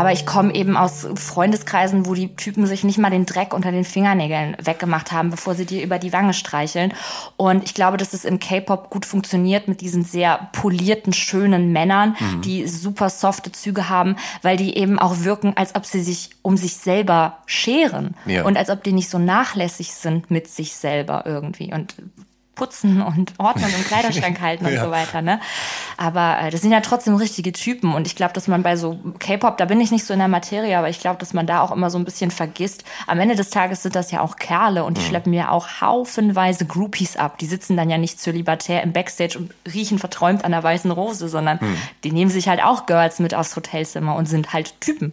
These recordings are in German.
Aber ich komme eben aus Freundeskreisen, wo die Typen sich nicht mal den Dreck unter den Fingernägeln weggemacht haben, bevor sie dir über die Wange streicheln. Und ich glaube, dass es im K-Pop gut funktioniert mit diesen sehr polierten, schönen Männern, mhm. die super softe Züge haben, weil die eben auch wirken, als ob sie sich um sich selber scheren ja. und als ob die nicht so nachlässig sind mit sich selber irgendwie. Und putzen und ordnen und Kleiderschrank halten und ja. so weiter. Ne? Aber äh, das sind ja trotzdem richtige Typen. Und ich glaube, dass man bei so K-Pop, da bin ich nicht so in der Materie, aber ich glaube, dass man da auch immer so ein bisschen vergisst. Am Ende des Tages sind das ja auch Kerle und die mhm. schleppen ja auch haufenweise Groupies ab. Die sitzen dann ja nicht zölibatär im Backstage und riechen verträumt an der weißen Rose, sondern mhm. die nehmen sich halt auch Girls mit aufs Hotelzimmer und sind halt Typen.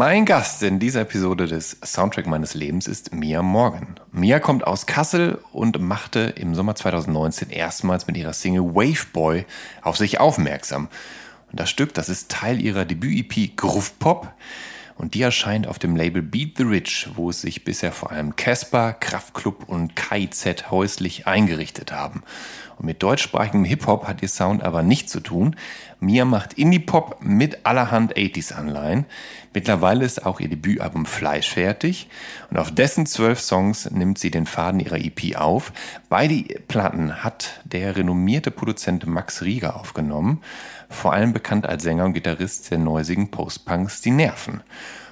Mein Gast in dieser Episode des Soundtrack meines Lebens ist Mia Morgan. Mia kommt aus Kassel und machte im Sommer 2019 erstmals mit ihrer Single Wave Boy auf sich aufmerksam. Und das Stück, das ist Teil ihrer Debüt-EP Groove Pop und die erscheint auf dem Label Beat the Rich, wo es sich bisher vor allem Casper, Kraftklub und KIZ häuslich eingerichtet haben. Und mit deutschsprachigem Hip-Hop hat ihr Sound aber nichts zu tun. Mia macht Indie-Pop mit allerhand 80s-Anleihen. Mittlerweile ist auch ihr Debütalbum Fleisch fertig und auf dessen zwölf Songs nimmt sie den Faden ihrer EP auf. Beide Platten hat der renommierte Produzent Max Rieger aufgenommen, vor allem bekannt als Sänger und Gitarrist der neusigen Post-Punks Die Nerven.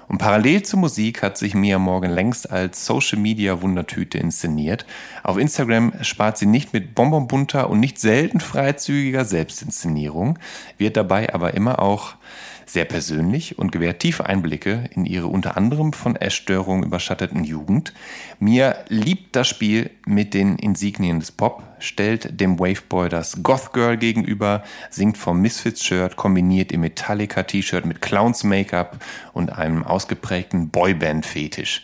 Und parallel zur Musik hat sich Mia Morgan längst als Social Media Wundertüte inszeniert. Auf Instagram spart sie nicht mit bonbonbunter und nicht selten freizügiger Selbstinszenierung, wird dabei aber immer auch sehr persönlich und gewährt tiefe Einblicke in ihre unter anderem von Essstörungen überschatteten Jugend. Mia liebt das Spiel mit den Insignien des Pop, stellt dem Waveboy das Goth Girl gegenüber, singt vom Misfits-Shirt, kombiniert ihr Metallica-T-Shirt mit Clowns-Make-up und einem ausgeprägten Boyband-Fetisch.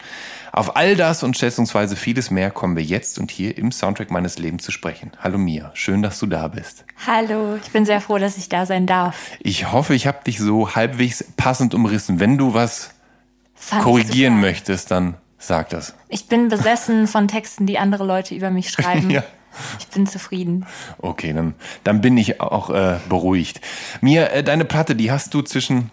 Auf all das und schätzungsweise vieles mehr kommen wir jetzt und hier im Soundtrack meines Lebens zu sprechen. Hallo Mia, schön, dass du da bist. Hallo, ich bin sehr froh, dass ich da sein darf. Ich hoffe, ich habe dich so halbwegs passend umrissen. Wenn du was Fand korrigieren möchtest, dann sag das. Ich bin besessen von Texten, die andere Leute über mich schreiben. ja. Ich bin zufrieden. Okay, dann, dann bin ich auch äh, beruhigt. Mia, äh, deine Platte, die hast du zwischen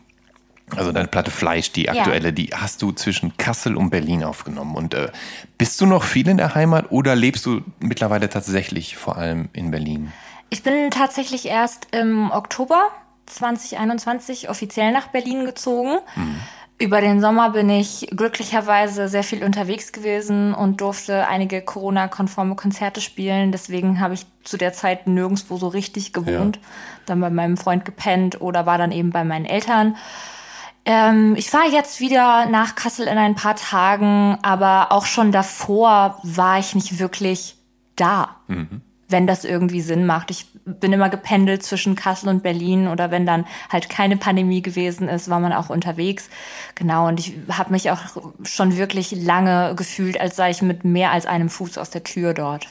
also deine Platte Fleisch, die aktuelle, ja. die hast du zwischen Kassel und Berlin aufgenommen. Und äh, bist du noch viel in der Heimat oder lebst du mittlerweile tatsächlich vor allem in Berlin? Ich bin tatsächlich erst im Oktober 2021 offiziell nach Berlin gezogen. Mhm. Über den Sommer bin ich glücklicherweise sehr viel unterwegs gewesen und durfte einige Corona-konforme Konzerte spielen. Deswegen habe ich zu der Zeit nirgendwo so richtig gewohnt. Ja. Dann bei meinem Freund gepennt oder war dann eben bei meinen Eltern. Ähm, ich fahre jetzt wieder nach Kassel in ein paar Tagen, aber auch schon davor war ich nicht wirklich da. Mhm. Wenn das irgendwie Sinn macht. Ich bin immer gependelt zwischen Kassel und Berlin oder wenn dann halt keine Pandemie gewesen ist, war man auch unterwegs. Genau, und ich habe mich auch schon wirklich lange gefühlt, als sei ich mit mehr als einem Fuß aus der Tür dort.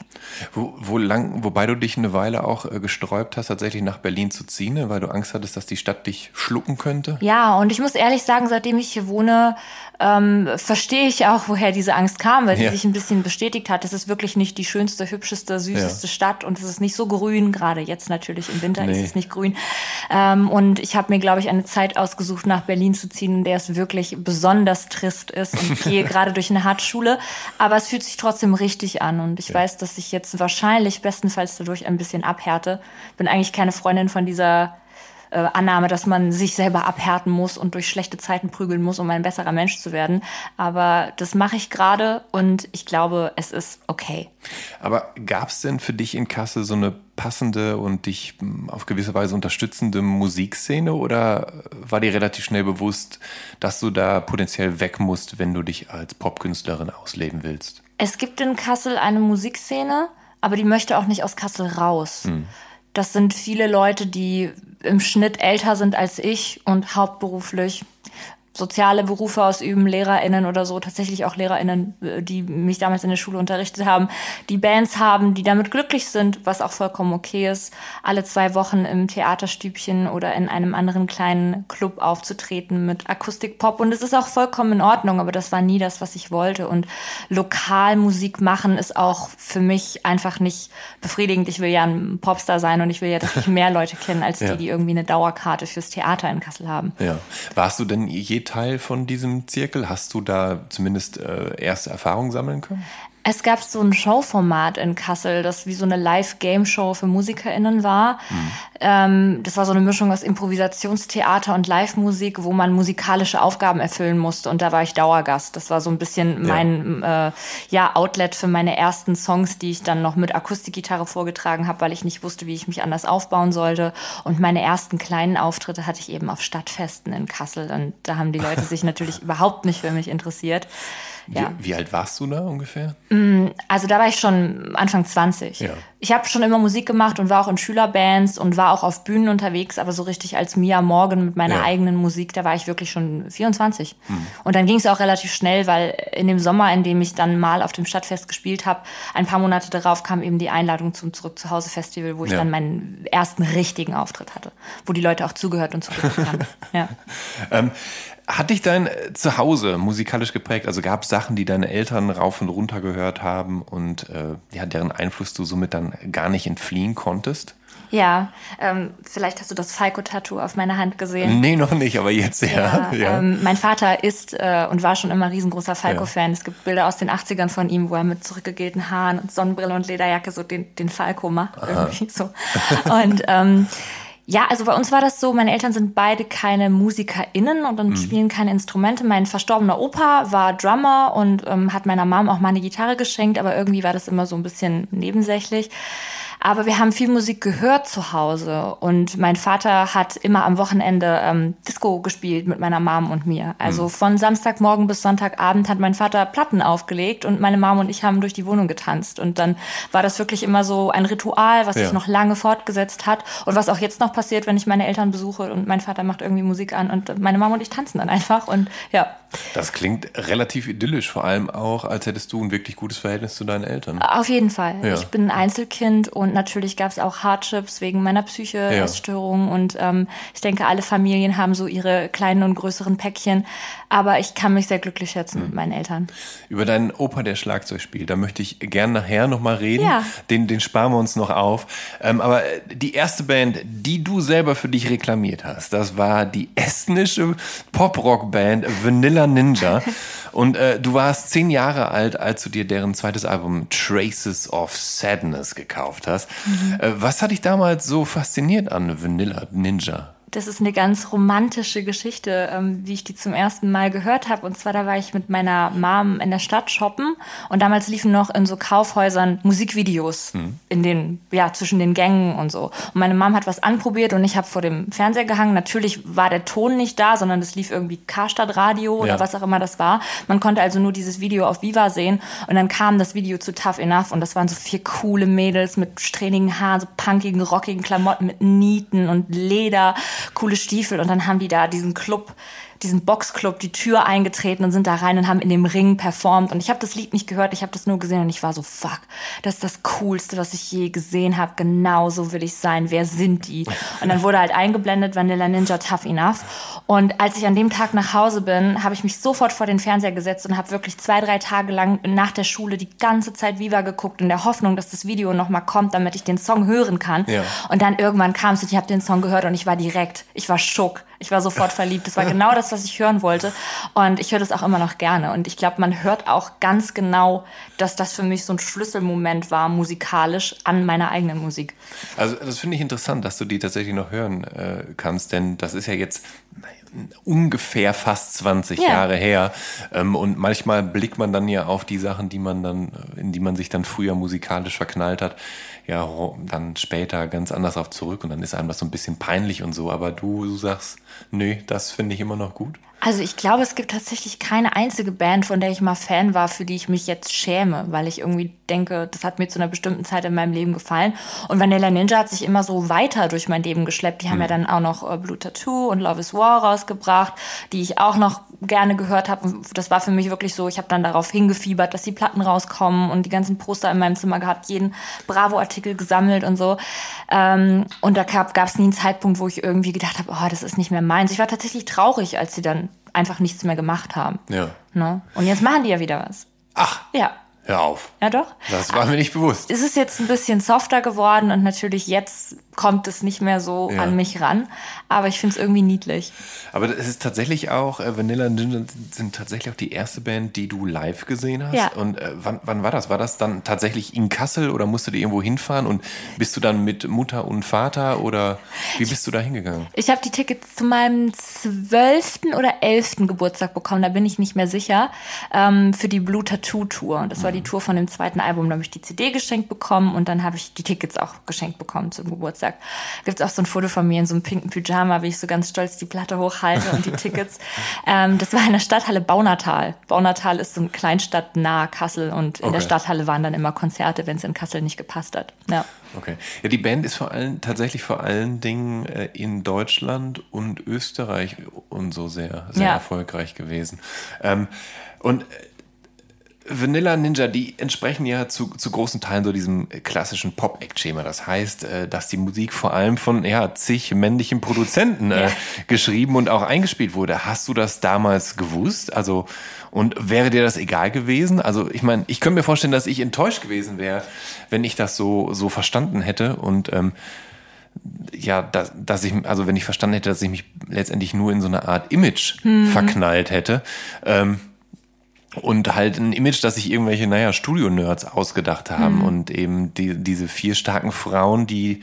Wo, wo lang, wobei du dich eine Weile auch äh, gesträubt hast, tatsächlich nach Berlin zu ziehen, ne? weil du Angst hattest, dass die Stadt dich schlucken könnte? Ja, und ich muss ehrlich sagen, seitdem ich hier wohne, ähm, verstehe ich auch, woher diese Angst kam, weil sie ja. sich ein bisschen bestätigt hat. Es ist wirklich nicht die schönste, hübscheste, süßeste ja. Stadt und es ist nicht so grün, gerade jetzt natürlich im Winter nee. ist es nicht grün. Ähm, und ich habe mir, glaube ich, eine Zeit ausgesucht, nach Berlin zu ziehen, in der es wirklich besonders trist ist und gehe gerade durch eine Hartschule. Aber es fühlt sich trotzdem richtig an und ich ja. weiß, dass ich jetzt wahrscheinlich bestenfalls dadurch ein bisschen abhärte. Bin eigentlich keine Freundin von dieser äh, Annahme, dass man sich selber abhärten muss und durch schlechte Zeiten prügeln muss, um ein besserer Mensch zu werden. Aber das mache ich gerade und ich glaube, es ist okay. Aber gab es denn für dich in Kassel so eine passende und dich hm, auf gewisse Weise unterstützende Musikszene oder war dir relativ schnell bewusst, dass du da potenziell weg musst, wenn du dich als Popkünstlerin ausleben willst? Es gibt in Kassel eine Musikszene, aber die möchte auch nicht aus Kassel raus. Hm. Das sind viele Leute, die im Schnitt älter sind als ich und hauptberuflich soziale Berufe ausüben, LehrerInnen oder so, tatsächlich auch LehrerInnen, äh, die mich damals in der Schule unterrichtet haben, die Bands haben, die damit glücklich sind, was auch vollkommen okay ist, alle zwei Wochen im Theaterstübchen oder in einem anderen kleinen Club aufzutreten mit Akustikpop. Und es ist auch vollkommen in Ordnung, aber das war nie das, was ich wollte. Und Lokalmusik machen ist auch für mich einfach nicht befriedigend. Ich will ja ein Popstar sein und ich will ja, dass ich mehr Leute kennen, als ja. die, die irgendwie eine Dauerkarte fürs Theater in Kassel haben. Ja. Warst du denn je Teil von diesem Zirkel? Hast du da zumindest äh, erste Erfahrungen sammeln können? Es gab so ein Showformat in Kassel, das wie so eine Live-Game-Show für MusikerInnen war. Mhm. Ähm, das war so eine Mischung aus Improvisationstheater und Live-Musik, wo man musikalische Aufgaben erfüllen musste. Und da war ich Dauergast. Das war so ein bisschen ja. mein äh, ja, Outlet für meine ersten Songs, die ich dann noch mit Akustikgitarre vorgetragen habe, weil ich nicht wusste, wie ich mich anders aufbauen sollte. Und meine ersten kleinen Auftritte hatte ich eben auf Stadtfesten in Kassel. Und da haben die Leute sich natürlich überhaupt nicht für mich interessiert. Ja. Wie, wie, alt warst du da ungefähr? Mm, also da war ich schon Anfang 20. Ja. Ich habe schon immer Musik gemacht und war auch in Schülerbands und war auch auf Bühnen unterwegs, aber so richtig als Mia Morgan mit meiner ja. eigenen Musik, da war ich wirklich schon 24. Hm. Und dann ging es auch relativ schnell, weil in dem Sommer, in dem ich dann mal auf dem Stadtfest gespielt habe, ein paar Monate darauf kam eben die Einladung zum Zurück zu Hause Festival, wo ich dann meinen ersten richtigen Auftritt hatte, wo die Leute auch zugehört und zugehört haben. ja. ähm, hat dich dein äh, Zuhause musikalisch geprägt? Also gab es Sachen, die deine Eltern rauf und runter gehört haben und äh, ja, deren Einfluss du somit dann gar nicht entfliehen konntest? Ja, ähm, vielleicht hast du das Falco-Tattoo auf meiner Hand gesehen. Nee, noch nicht, aber jetzt ja. ja, ja. Ähm, mein Vater ist äh, und war schon immer riesengroßer Falco-Fan. Ja. Es gibt Bilder aus den 80ern von ihm, wo er mit zurückgegelten Haaren und Sonnenbrille und Lederjacke so den, den Falco macht. Irgendwie so. Und ähm, ja, also bei uns war das so, meine Eltern sind beide keine MusikerInnen und, und mhm. spielen keine Instrumente. Mein verstorbener Opa war Drummer und ähm, hat meiner Mom auch mal eine Gitarre geschenkt, aber irgendwie war das immer so ein bisschen nebensächlich. Aber wir haben viel Musik gehört zu Hause und mein Vater hat immer am Wochenende ähm, Disco gespielt mit meiner Mom und mir. Also mhm. von Samstagmorgen bis Sonntagabend hat mein Vater Platten aufgelegt und meine Mom und ich haben durch die Wohnung getanzt. Und dann war das wirklich immer so ein Ritual, was ja. sich noch lange fortgesetzt hat und was auch jetzt noch passiert, wenn ich meine Eltern besuche und mein Vater macht irgendwie Musik an und meine Mom und ich tanzen dann einfach und ja. Das klingt relativ idyllisch, vor allem auch, als hättest du ein wirklich gutes Verhältnis zu deinen Eltern. Auf jeden Fall. Ja. Ich bin ein Einzelkind und natürlich gab es auch Hardships wegen meiner Psyche, ja. Essstörungen und ähm, ich denke, alle Familien haben so ihre kleinen und größeren Päckchen, aber ich kann mich sehr glücklich schätzen mhm. mit meinen Eltern. Über deinen Opa, der Schlagzeug spielt, da möchte ich gern nachher nochmal reden. Ja. Den, den sparen wir uns noch auf. Ähm, aber die erste Band, die du selber für dich reklamiert hast, das war die estnische Pop-Rock-Band Vanilla Ninja. Und äh, du warst zehn Jahre alt, als du dir deren zweites Album Traces of Sadness gekauft hast. Mhm. Äh, was hat dich damals so fasziniert an Vanilla Ninja? Das ist eine ganz romantische Geschichte, ähm, wie ich die zum ersten Mal gehört habe. Und zwar, da war ich mit meiner Mom in der Stadt shoppen und damals liefen noch in so Kaufhäusern Musikvideos mhm. in den, ja, zwischen den Gängen und so. Und meine Mom hat was anprobiert und ich habe vor dem Fernseher gehangen. Natürlich war der Ton nicht da, sondern es lief irgendwie Karstadt Radio oder ja. was auch immer das war. Man konnte also nur dieses Video auf Viva sehen und dann kam das Video zu Tough Enough und das waren so vier coole Mädels mit strähnigen Haaren, so punkigen, rockigen Klamotten mit Nieten und Leder coole Stiefel und dann haben die da diesen Club diesen Boxclub die Tür eingetreten und sind da rein und haben in dem Ring performt. Und ich habe das Lied nicht gehört, ich habe das nur gesehen und ich war so, fuck, das ist das Coolste, was ich je gesehen habe. Genau so will ich sein. Wer sind die? Und dann wurde halt eingeblendet Vanilla Ninja Tough Enough. Und als ich an dem Tag nach Hause bin, habe ich mich sofort vor den Fernseher gesetzt und habe wirklich zwei, drei Tage lang nach der Schule die ganze Zeit Viva geguckt in der Hoffnung, dass das Video nochmal kommt, damit ich den Song hören kann. Ja. Und dann irgendwann kam es und ich habe den Song gehört und ich war direkt, ich war schock. Ich war sofort verliebt. Das war genau das, was ich hören wollte. Und ich höre das auch immer noch gerne. Und ich glaube, man hört auch ganz genau, dass das für mich so ein Schlüsselmoment war, musikalisch, an meiner eigenen Musik. Also das finde ich interessant, dass du die tatsächlich noch hören äh, kannst, denn das ist ja jetzt ungefähr fast 20 ja. Jahre her. Ähm, und manchmal blickt man dann ja auf die Sachen, die man dann, in die man sich dann früher musikalisch verknallt hat ja dann später ganz anders auf zurück und dann ist einem das so ein bisschen peinlich und so. Aber du, du sagst, nö, das finde ich immer noch gut. Also ich glaube, es gibt tatsächlich keine einzige Band, von der ich mal Fan war, für die ich mich jetzt schäme, weil ich irgendwie denke, das hat mir zu einer bestimmten Zeit in meinem Leben gefallen. Und Vanilla Ninja hat sich immer so weiter durch mein Leben geschleppt. Die haben mhm. ja dann auch noch äh, Blue Tattoo und Love is War rausgebracht, die ich auch noch gerne gehört habe. Das war für mich wirklich so, ich habe dann darauf hingefiebert, dass die Platten rauskommen und die ganzen Poster in meinem Zimmer gehabt, jeden Bravo-Artikel gesammelt und so. Ähm, und da gab es nie einen Zeitpunkt, wo ich irgendwie gedacht habe, oh, das ist nicht mehr meins. Ich war tatsächlich traurig, als sie dann einfach nichts mehr gemacht haben. Ja. Ne? Und jetzt machen die ja wieder was. Ach. Ja. Hör auf. Ja, doch. Das war mir nicht bewusst. Es ist jetzt ein bisschen softer geworden und natürlich jetzt kommt es nicht mehr so ja. an mich ran. Aber ich finde es irgendwie niedlich. Aber es ist tatsächlich auch, äh, Vanilla Ninja sind tatsächlich auch die erste Band, die du live gesehen hast. Ja. Und äh, wann, wann war das? War das dann tatsächlich in Kassel oder musst du dir irgendwo hinfahren? Und bist du dann mit Mutter und Vater oder wie bist du da hingegangen? Ich habe die Tickets zu meinem zwölften oder elften Geburtstag bekommen, da bin ich nicht mehr sicher, ähm, für die Blue Tattoo Tour. Das war die mhm. Tour von dem zweiten Album. Da habe ich die CD geschenkt bekommen und dann habe ich die Tickets auch geschenkt bekommen zum Geburtstag. Geburtstag. Gibt es auch so ein Foto von mir in so einem pinken Pyjama, wie ich so ganz stolz die Platte hochhalte und die Tickets. ähm, das war in der Stadthalle Baunatal. Baunatal ist so eine Kleinstadt nahe Kassel und in okay. der Stadthalle waren dann immer Konzerte, wenn es in Kassel nicht gepasst hat. Ja. Okay. Ja, die Band ist vor allem tatsächlich vor allen Dingen äh, in Deutschland und Österreich und so sehr, sehr ja. erfolgreich gewesen. Ähm, und äh, Vanilla Ninja, die entsprechen ja zu, zu großen Teilen so diesem klassischen Pop-Act-Schema. Das heißt, äh, dass die Musik vor allem von ja, zig männlichen Produzenten äh, geschrieben und auch eingespielt wurde. Hast du das damals gewusst? Also, und wäre dir das egal gewesen? Also, ich meine, ich könnte mir vorstellen, dass ich enttäuscht gewesen wäre, wenn ich das so, so verstanden hätte und ähm, ja, dass, dass ich, also wenn ich verstanden hätte, dass ich mich letztendlich nur in so eine Art Image hm. verknallt hätte. Ähm, und halt ein Image, das sich irgendwelche, naja, Studio-Nerds ausgedacht haben mhm. und eben die, diese vier starken Frauen, die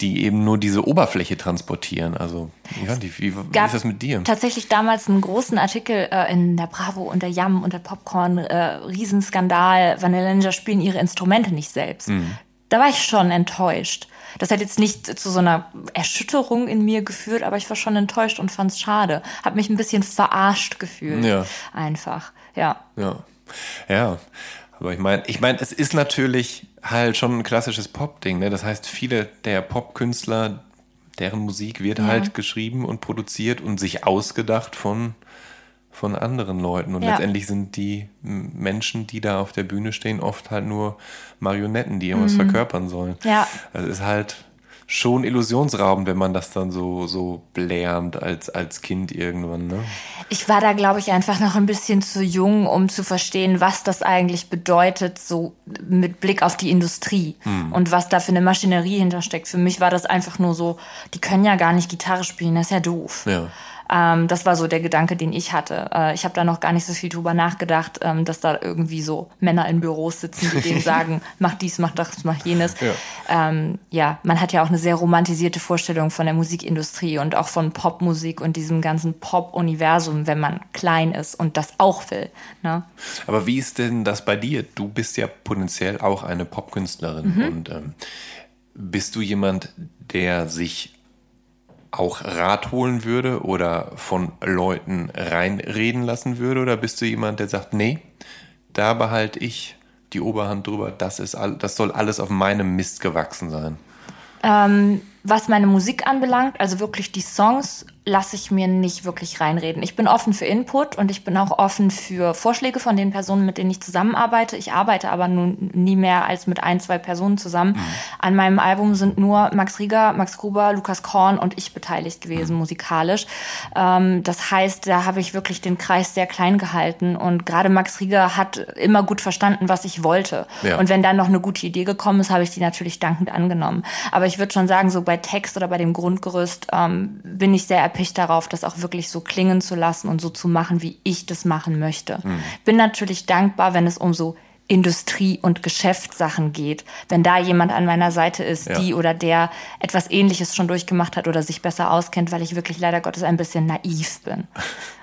die eben nur diese Oberfläche transportieren. Also, ja, die, wie, wie ist das mit dir? Tatsächlich damals einen großen Artikel äh, in der Bravo und der Yam und der Popcorn, äh, Riesenskandal, Vanilla Ninja spielen ihre Instrumente nicht selbst. Mhm. Da war ich schon enttäuscht. Das hat jetzt nicht zu so einer Erschütterung in mir geführt, aber ich war schon enttäuscht und fand es schade. Hab mich ein bisschen verarscht gefühlt. Ja. Einfach. Ja. Ja. Ja. Aber ich meine, ich meine, es ist natürlich halt schon ein klassisches Pop-Ding. Ne? Das heißt, viele der Pop-Künstler, deren Musik wird ja. halt geschrieben und produziert und sich ausgedacht von, von anderen Leuten. Und ja. letztendlich sind die Menschen, die da auf der Bühne stehen, oft halt nur Marionetten, die irgendwas mhm. verkörpern sollen. Ja. Also es ist halt schon illusionsraubend, wenn man das dann so, so blährend als, als Kind irgendwann, ne? Ich war da, glaube ich, einfach noch ein bisschen zu jung, um zu verstehen, was das eigentlich bedeutet, so mit Blick auf die Industrie hm. und was da für eine Maschinerie hintersteckt. Für mich war das einfach nur so, die können ja gar nicht Gitarre spielen, das ist ja doof. Ja. Ähm, das war so der Gedanke, den ich hatte. Äh, ich habe da noch gar nicht so viel drüber nachgedacht, ähm, dass da irgendwie so Männer in Büros sitzen, die denen sagen, mach dies, mach das, mach jenes. Ja. Ähm, ja, man hat ja auch eine sehr romantisierte Vorstellung von der Musikindustrie und auch von Popmusik und diesem ganzen Pop-Universum, wenn man klein ist und das auch will. Ne? Aber wie ist denn das bei dir? Du bist ja potenziell auch eine Popkünstlerin mhm. und ähm, bist du jemand, der sich auch Rat holen würde oder von Leuten reinreden lassen würde? Oder bist du jemand, der sagt, nee, da behalte ich die Oberhand drüber, das, ist, das soll alles auf meinem Mist gewachsen sein? Ähm, was meine Musik anbelangt, also wirklich die Songs, lasse ich mir nicht wirklich reinreden. Ich bin offen für Input und ich bin auch offen für Vorschläge von den Personen, mit denen ich zusammenarbeite. Ich arbeite aber nun nie mehr als mit ein, zwei Personen zusammen. Mhm. An meinem Album sind nur Max Rieger, Max Gruber, Lukas Korn und ich beteiligt gewesen, mhm. musikalisch. Ähm, das heißt, da habe ich wirklich den Kreis sehr klein gehalten und gerade Max Rieger hat immer gut verstanden, was ich wollte. Ja. Und wenn dann noch eine gute Idee gekommen ist, habe ich die natürlich dankend angenommen. Aber ich würde schon sagen, so bei Text oder bei dem Grundgerüst ähm, bin ich sehr erpicht darauf, das auch wirklich so klingen zu lassen und so zu machen, wie ich das machen möchte. Mhm. Bin natürlich dankbar, wenn es um so Industrie- und Geschäftssachen geht. Wenn da jemand an meiner Seite ist, ja. die oder der etwas Ähnliches schon durchgemacht hat oder sich besser auskennt, weil ich wirklich leider Gottes ein bisschen naiv bin.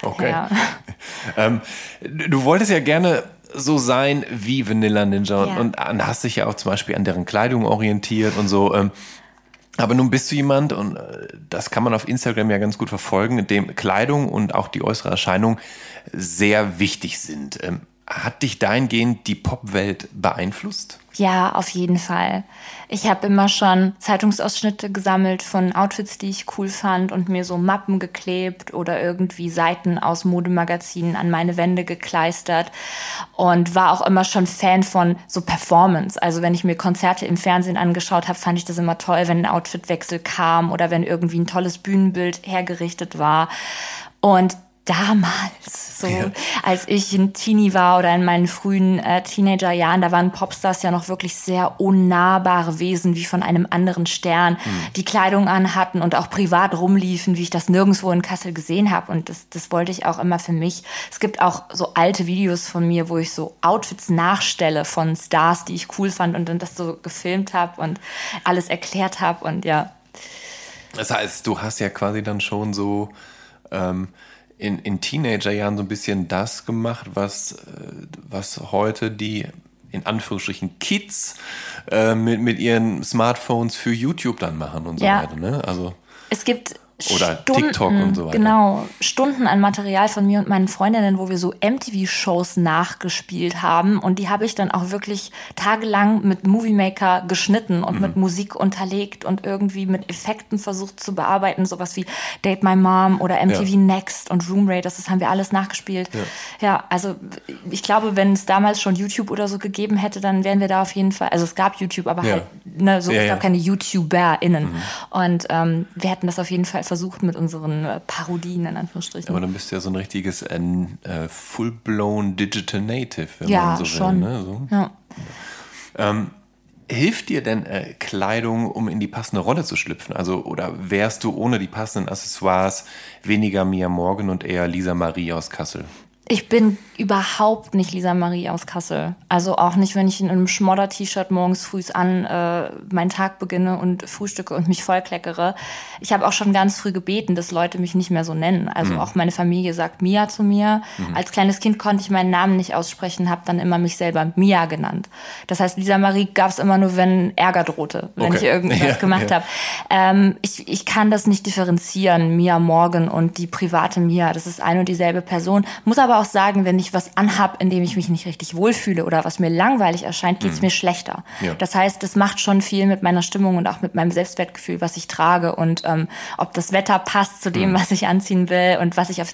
Okay. Ja. ähm, du wolltest ja gerne so sein wie Vanilla Ninja ja. und, und, hast dich ja auch zum Beispiel an deren Kleidung orientiert und so. Ähm, aber nun bist du jemand, und äh, das kann man auf Instagram ja ganz gut verfolgen, in dem Kleidung und auch die äußere Erscheinung sehr wichtig sind. Ähm, hat dich dahingehend die Popwelt beeinflusst? Ja, auf jeden Fall. Ich habe immer schon Zeitungsausschnitte gesammelt von Outfits, die ich cool fand und mir so Mappen geklebt oder irgendwie Seiten aus Modemagazinen an meine Wände gekleistert und war auch immer schon Fan von so Performance. Also wenn ich mir Konzerte im Fernsehen angeschaut habe, fand ich das immer toll, wenn ein Outfitwechsel kam oder wenn irgendwie ein tolles Bühnenbild hergerichtet war. Und damals, so ja. als ich ein Teenie war oder in meinen frühen äh, Teenagerjahren, da waren Popstars ja noch wirklich sehr unnahbare Wesen wie von einem anderen Stern, mhm. die Kleidung anhatten und auch privat rumliefen, wie ich das nirgendwo in Kassel gesehen habe. Und das, das wollte ich auch immer für mich. Es gibt auch so alte Videos von mir, wo ich so Outfits nachstelle von Stars, die ich cool fand und dann das so gefilmt habe und alles erklärt habe und ja. Das heißt, du hast ja quasi dann schon so ähm, in, in Teenagerjahren so ein bisschen das gemacht, was, äh, was heute die in Anführungsstrichen Kids äh, mit, mit ihren Smartphones für YouTube dann machen und so ja. weiter. Ne? Also es gibt oder Stunden, TikTok und so weiter. Genau, Stunden an Material von mir und meinen Freundinnen, wo wir so MTV-Shows nachgespielt haben. Und die habe ich dann auch wirklich tagelang mit Movie Maker geschnitten und mhm. mit Musik unterlegt und irgendwie mit Effekten versucht zu bearbeiten. Sowas wie Date My Mom oder MTV ja. Next und Room Raiders, das haben wir alles nachgespielt. Ja. ja, also ich glaube, wenn es damals schon YouTube oder so gegeben hätte, dann wären wir da auf jeden Fall, also es gab YouTube, aber ja. halt, ne, so, es gab keine YouTuberInnen. Mhm. Und ähm, wir hätten das auf jeden Fall versucht mit unseren äh, Parodien, in Anführungsstrichen. Aber dann bist du ja so ein richtiges äh, äh full-blown Digital Native, wenn ja, man so schon. will. Ne? So. Ja. Ähm, hilft dir denn äh, Kleidung, um in die passende Rolle zu schlüpfen? Also, oder wärst du ohne die passenden Accessoires weniger Mia Morgan und eher Lisa Marie aus Kassel? Ich bin überhaupt nicht Lisa Marie aus Kassel. Also auch nicht, wenn ich in einem Schmodder-T-Shirt morgens früh an äh, meinen Tag beginne und frühstücke und mich vollkleckere. Ich habe auch schon ganz früh gebeten, dass Leute mich nicht mehr so nennen. Also mhm. auch meine Familie sagt Mia zu mir. Mhm. Als kleines Kind konnte ich meinen Namen nicht aussprechen, habe dann immer mich selber Mia genannt. Das heißt, Lisa Marie gab es immer nur, wenn Ärger drohte, wenn okay. ich irgendwas ja, gemacht ja. habe. Ähm, ich, ich kann das nicht differenzieren, Mia Morgan und die private Mia. Das ist eine und dieselbe Person. Muss aber auch sagen, wenn ich was anhab, in dem ich mich nicht richtig wohlfühle oder was mir langweilig erscheint, geht es mhm. mir schlechter. Ja. Das heißt, das macht schon viel mit meiner Stimmung und auch mit meinem Selbstwertgefühl, was ich trage und ähm, ob das Wetter passt zu dem, mhm. was ich anziehen will und was ich auf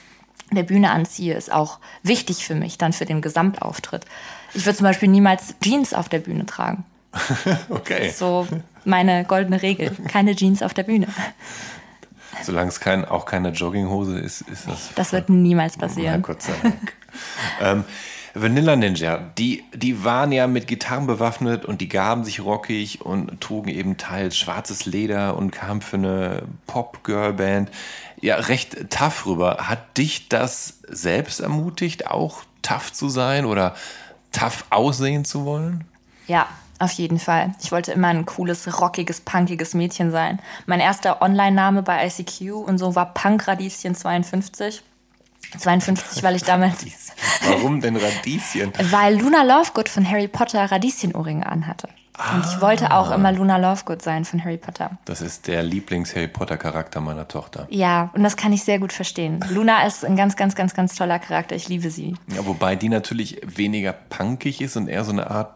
der Bühne anziehe, ist auch wichtig für mich, dann für den Gesamtauftritt. Ich würde zum Beispiel niemals Jeans auf der Bühne tragen. okay. Das ist so meine goldene Regel. Keine Jeans auf der Bühne. Solange es kein, auch keine Jogginghose ist, ist das. Das wird niemals passieren. Na, Gott sei Dank. ähm, Vanilla Ninja, die, die waren ja mit Gitarren bewaffnet und die gaben sich rockig und trugen eben teils schwarzes Leder und kamen für eine Pop-Girl-Band ja recht tough rüber. Hat dich das selbst ermutigt, auch tough zu sein oder tough aussehen zu wollen? Ja, auf jeden Fall. Ich wollte immer ein cooles, rockiges, punkiges Mädchen sein. Mein erster Online-Name bei ICQ und so war Punkradieschen52. 52, weil ich damals. Warum denn Radieschen? Weil Luna Lovegood von Harry Potter Radieschenohrringe anhatte. Ah. Und ich wollte auch immer Luna Lovegood sein von Harry Potter. Das ist der Lieblings-Harry Potter-Charakter meiner Tochter. Ja, und das kann ich sehr gut verstehen. Luna ist ein ganz, ganz, ganz, ganz toller Charakter. Ich liebe sie. Ja, wobei die natürlich weniger punkig ist und eher so eine Art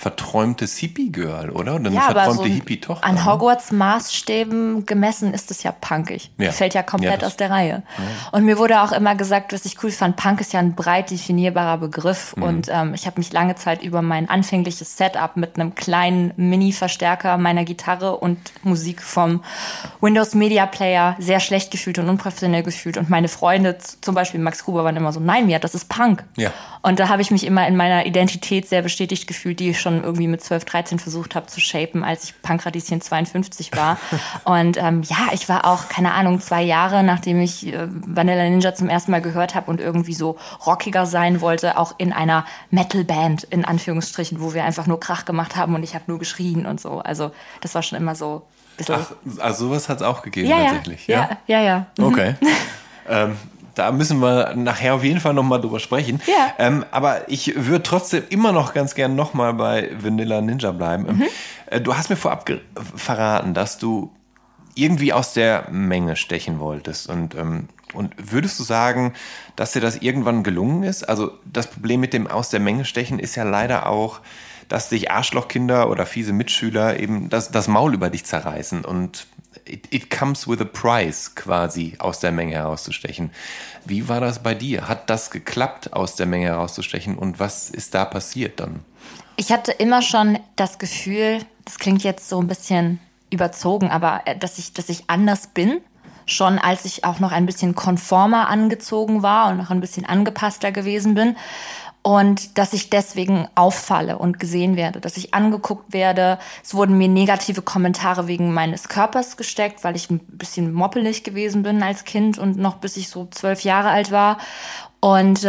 verträumte Hippie-Girl, oder? Oder eine ja, verträumte so Hippie-Tochter. An? Hogwarts-Maßstäben gemessen ist es ja punkig. Ja. Fällt ja komplett ja, aus der Reihe. Und mir wurde auch immer gesagt, was ich cool fand, Punk ist ja ein breit definierbarer Begriff. Mhm. Und ähm, ich habe mich lange Zeit über mein anfängliches Setup mit einem kleinen Mini-Verstärker meiner Gitarre und Musik vom Windows Media Player sehr schlecht gefühlt und unprofessionell gefühlt. Und meine Freunde, zum Beispiel Max Gruber, waren immer so, nein, Mia, das ist Punk. Ja. Und da habe ich mich immer in meiner Identität sehr bestätigt gefühlt, die ich schon irgendwie mit 12, 13 versucht habe zu shapen, als ich Pankradieschen 52 war. und ähm, ja, ich war auch, keine Ahnung, zwei Jahre, nachdem ich äh, Vanilla Ninja zum ersten Mal gehört habe und irgendwie so rockiger sein wollte, auch in einer Metal-Band, in Anführungsstrichen, wo wir einfach nur Krach gemacht haben und ich habe nur geschrien und so. Also das war schon immer so ein bisschen... Ach, also sowas hat es auch gegeben ja, tatsächlich? Ja, ja, ja. ja. Okay. ähm, da müssen wir nachher auf jeden Fall nochmal drüber sprechen. Ja. Ähm, aber ich würde trotzdem immer noch ganz gern nochmal bei Vanilla Ninja bleiben. Mhm. Äh, du hast mir vorab verraten, dass du irgendwie aus der Menge stechen wolltest. Und, ähm, und würdest du sagen, dass dir das irgendwann gelungen ist? Also das Problem mit dem aus der Menge stechen ist ja leider auch, dass sich Arschlochkinder oder fiese Mitschüler eben das, das Maul über dich zerreißen. Und it, it comes with a price quasi aus der Menge herauszustechen. Wie war das bei dir? Hat das geklappt, aus der Menge herauszustechen? Und was ist da passiert dann? Ich hatte immer schon das Gefühl, das klingt jetzt so ein bisschen überzogen, aber äh, dass ich, dass ich anders bin. Schon als ich auch noch ein bisschen konformer angezogen war und noch ein bisschen angepasster gewesen bin und dass ich deswegen auffalle und gesehen werde, dass ich angeguckt werde. Es wurden mir negative Kommentare wegen meines Körpers gesteckt, weil ich ein bisschen moppelig gewesen bin als Kind und noch bis ich so zwölf Jahre alt war. Und äh,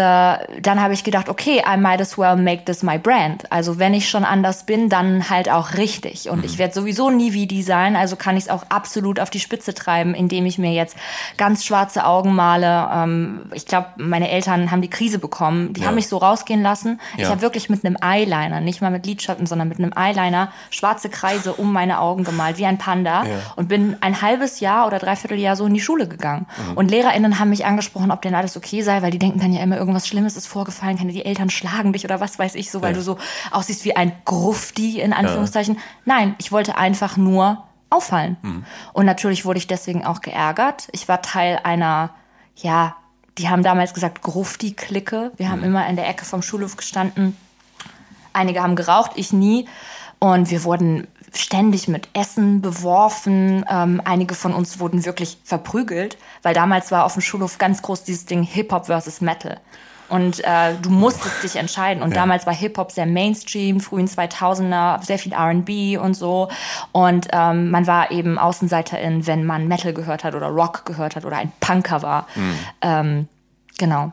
dann habe ich gedacht, okay, I might as well make this my brand. Also wenn ich schon anders bin, dann halt auch richtig. Und mhm. ich werde sowieso nie wie die sein, also kann ich es auch absolut auf die Spitze treiben, indem ich mir jetzt ganz schwarze Augen male. Ähm, ich glaube, meine Eltern haben die Krise bekommen. Die ja. haben mich so rausgehen lassen. Ja. Ich habe wirklich mit einem Eyeliner, nicht mal mit Lidschatten, sondern mit einem Eyeliner schwarze Kreise um meine Augen gemalt, wie ein Panda. Ja. Und bin ein halbes Jahr oder dreiviertel Jahr so in die Schule gegangen. Mhm. Und LehrerInnen haben mich angesprochen, ob denn alles okay sei, weil die denken, dann ja immer irgendwas Schlimmes ist vorgefallen, keine die Eltern schlagen dich oder was weiß ich so, weil ja. du so aussiehst wie ein Grufti in Anführungszeichen. Ja. Nein, ich wollte einfach nur auffallen. Mhm. Und natürlich wurde ich deswegen auch geärgert. Ich war Teil einer, ja, die haben damals gesagt Grufti-Clique. Wir haben mhm. immer in der Ecke vom Schulhof gestanden. Einige haben geraucht, ich nie. Und wir wurden ständig mit Essen beworfen. Ähm, einige von uns wurden wirklich verprügelt, weil damals war auf dem Schulhof ganz groß dieses Ding Hip-Hop versus Metal. Und äh, du musstest dich entscheiden. Und ja. damals war Hip-Hop sehr Mainstream, frühen 2000er, sehr viel R&B und so. Und ähm, man war eben Außenseiterin, wenn man Metal gehört hat oder Rock gehört hat oder ein Punker war. Mhm. Ähm, genau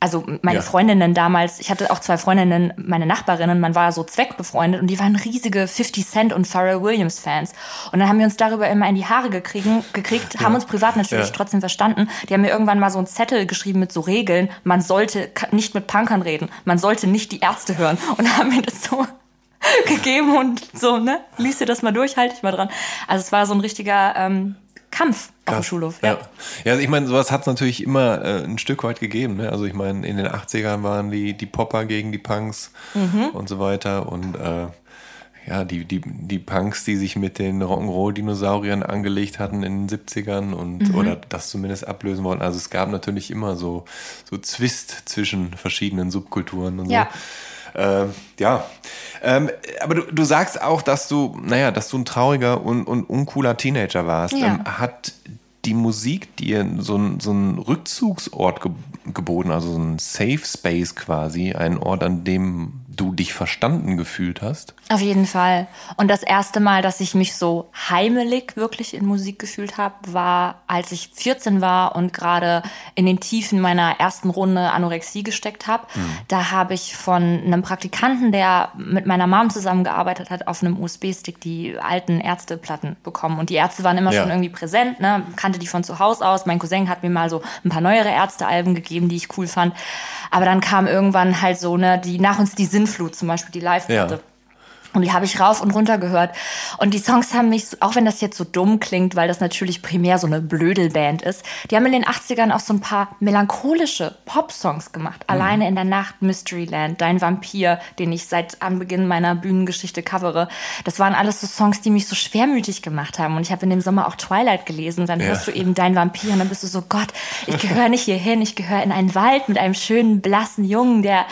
also meine ja. Freundinnen damals, ich hatte auch zwei Freundinnen, meine Nachbarinnen, man war so zweckbefreundet und die waren riesige 50 Cent und Pharrell Williams Fans. Und dann haben wir uns darüber immer in die Haare gekriegen, gekriegt, ja. haben uns privat natürlich ja. trotzdem verstanden. Die haben mir irgendwann mal so einen Zettel geschrieben mit so Regeln, man sollte nicht mit Punkern reden, man sollte nicht die Ärzte hören und haben mir das so gegeben und so, ne, liest dir das mal durch, halte ich mal dran. Also es war so ein richtiger ähm, Kampf auf dem Schulhof. Ja, ja. ja also ich meine, sowas hat es natürlich immer äh, ein Stück weit gegeben. Ne? Also ich meine, in den 80ern waren die, die Popper gegen die Punks mhm. und so weiter. Und äh, ja, die, die, die Punks, die sich mit den Rock'n'Roll-Dinosauriern angelegt hatten in den 70ern und mhm. oder das zumindest ablösen wollten. Also es gab natürlich immer so, so Zwist zwischen verschiedenen Subkulturen und ja. so. Äh, ja. Ähm, aber du, du sagst auch, dass du, naja, dass du ein trauriger und, und uncooler Teenager warst. Ja. Ähm, hat die Musik dir so, ein, so einen Rückzugsort ge geboten, also so ein Safe Space quasi, ein Ort, an dem du dich verstanden gefühlt hast? Auf jeden Fall. Und das erste Mal, dass ich mich so heimelig wirklich in Musik gefühlt habe, war, als ich 14 war und gerade in den Tiefen meiner ersten Runde Anorexie gesteckt habe. Mhm. Da habe ich von einem Praktikanten, der mit meiner Mom zusammengearbeitet hat, auf einem USB-Stick die alten Ärzteplatten bekommen. Und die Ärzte waren immer ja. schon irgendwie präsent, ne? kannte die von zu Hause aus. Mein Cousin hat mir mal so ein paar neuere Ärztealben gegeben, die ich cool fand. Aber dann kam irgendwann halt so, ne, die nach uns die Sinnflut, zum Beispiel die Live-Platte. Ja. Und die habe ich rauf und runter gehört. Und die Songs haben mich, auch wenn das jetzt so dumm klingt, weil das natürlich primär so eine Blödelband ist, die haben in den 80ern auch so ein paar melancholische Pop-Songs gemacht. Mhm. Alleine in der Nacht, Mysteryland, Dein Vampir, den ich seit Anbeginn meiner Bühnengeschichte covere. Das waren alles so Songs, die mich so schwermütig gemacht haben. Und ich habe in dem Sommer auch Twilight gelesen. Dann ja. hörst du eben Dein Vampir und dann bist du so, Gott, ich gehöre nicht hierhin. Ich gehöre in einen Wald mit einem schönen, blassen Jungen, der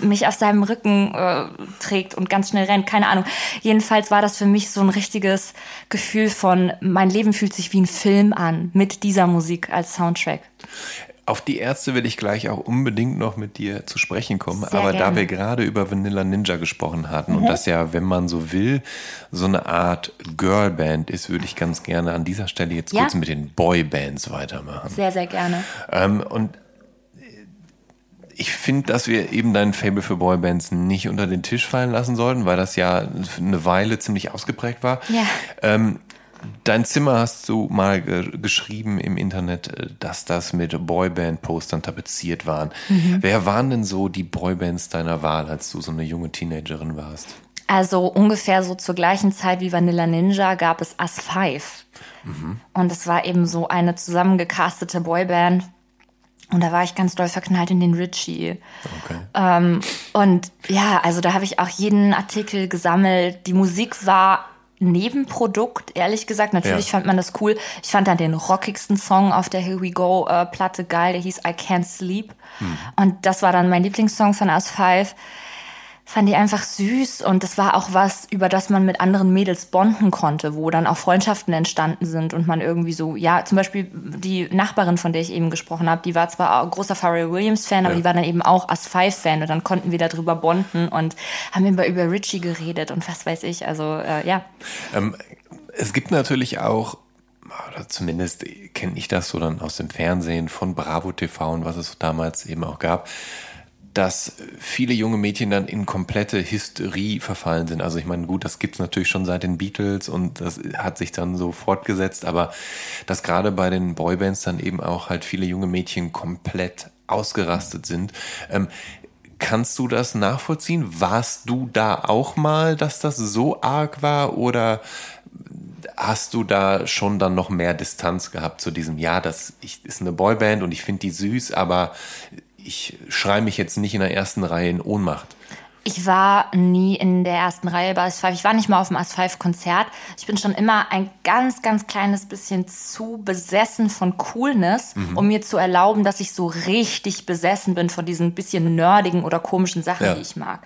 mich auf seinem Rücken äh, trägt und ganz schnell rennt. Keine Ahnung. Jedenfalls war das für mich so ein richtiges Gefühl von, mein Leben fühlt sich wie ein Film an mit dieser Musik als Soundtrack. Auf die Ärzte will ich gleich auch unbedingt noch mit dir zu sprechen kommen. Sehr Aber gerne. da wir gerade über Vanilla Ninja gesprochen hatten mhm. und das ja, wenn man so will, so eine Art Girlband ist, würde ich ganz gerne an dieser Stelle jetzt ja? kurz mit den Boybands weitermachen. Sehr, sehr gerne. Ähm, und ich finde, dass wir eben deinen Fable für Boybands nicht unter den Tisch fallen lassen sollten, weil das ja eine Weile ziemlich ausgeprägt war. Ja. Ähm, dein Zimmer hast du mal ge geschrieben im Internet, äh, dass das mit Boyband-Postern tapeziert waren. Mhm. Wer waren denn so die Boybands deiner Wahl, als du so eine junge Teenagerin warst? Also ungefähr so zur gleichen Zeit wie Vanilla Ninja gab es As Five. Mhm. Und es war eben so eine zusammengecastete Boyband und da war ich ganz doll verknallt in den Richie. Okay. Ähm, und ja, also da habe ich auch jeden Artikel gesammelt. Die Musik war Nebenprodukt, ehrlich gesagt. Natürlich ja. fand man das cool. Ich fand dann den rockigsten Song auf der Here We Go äh, Platte geil. Der hieß I Can't Sleep. Hm. Und das war dann mein Lieblingssong von Us Five fand die einfach süß und das war auch was, über das man mit anderen Mädels bonden konnte, wo dann auch Freundschaften entstanden sind und man irgendwie so, ja, zum Beispiel die Nachbarin, von der ich eben gesprochen habe, die war zwar auch großer Pharrell Williams Fan, aber ja. die war dann eben auch As Five Fan und dann konnten wir darüber bonden und haben immer über Richie geredet und was weiß ich, also äh, ja. Ähm, es gibt natürlich auch oder zumindest kenne ich das so dann aus dem Fernsehen von Bravo TV und was es damals eben auch gab, dass viele junge Mädchen dann in komplette Hysterie verfallen sind. Also ich meine, gut, das gibt's natürlich schon seit den Beatles und das hat sich dann so fortgesetzt, aber dass gerade bei den Boybands dann eben auch halt viele junge Mädchen komplett ausgerastet sind. Ähm, kannst du das nachvollziehen? Warst du da auch mal, dass das so arg war oder hast du da schon dann noch mehr Distanz gehabt zu diesem, ja, das ist eine Boyband und ich finde die süß, aber ich schreie mich jetzt nicht in der ersten Reihe in Ohnmacht. Ich war nie in der ersten Reihe bei As5. Ich war nicht mal auf dem As5-Konzert. Ich bin schon immer ein ganz, ganz kleines bisschen zu besessen von Coolness, mhm. um mir zu erlauben, dass ich so richtig besessen bin von diesen bisschen nerdigen oder komischen Sachen, ja. die ich mag.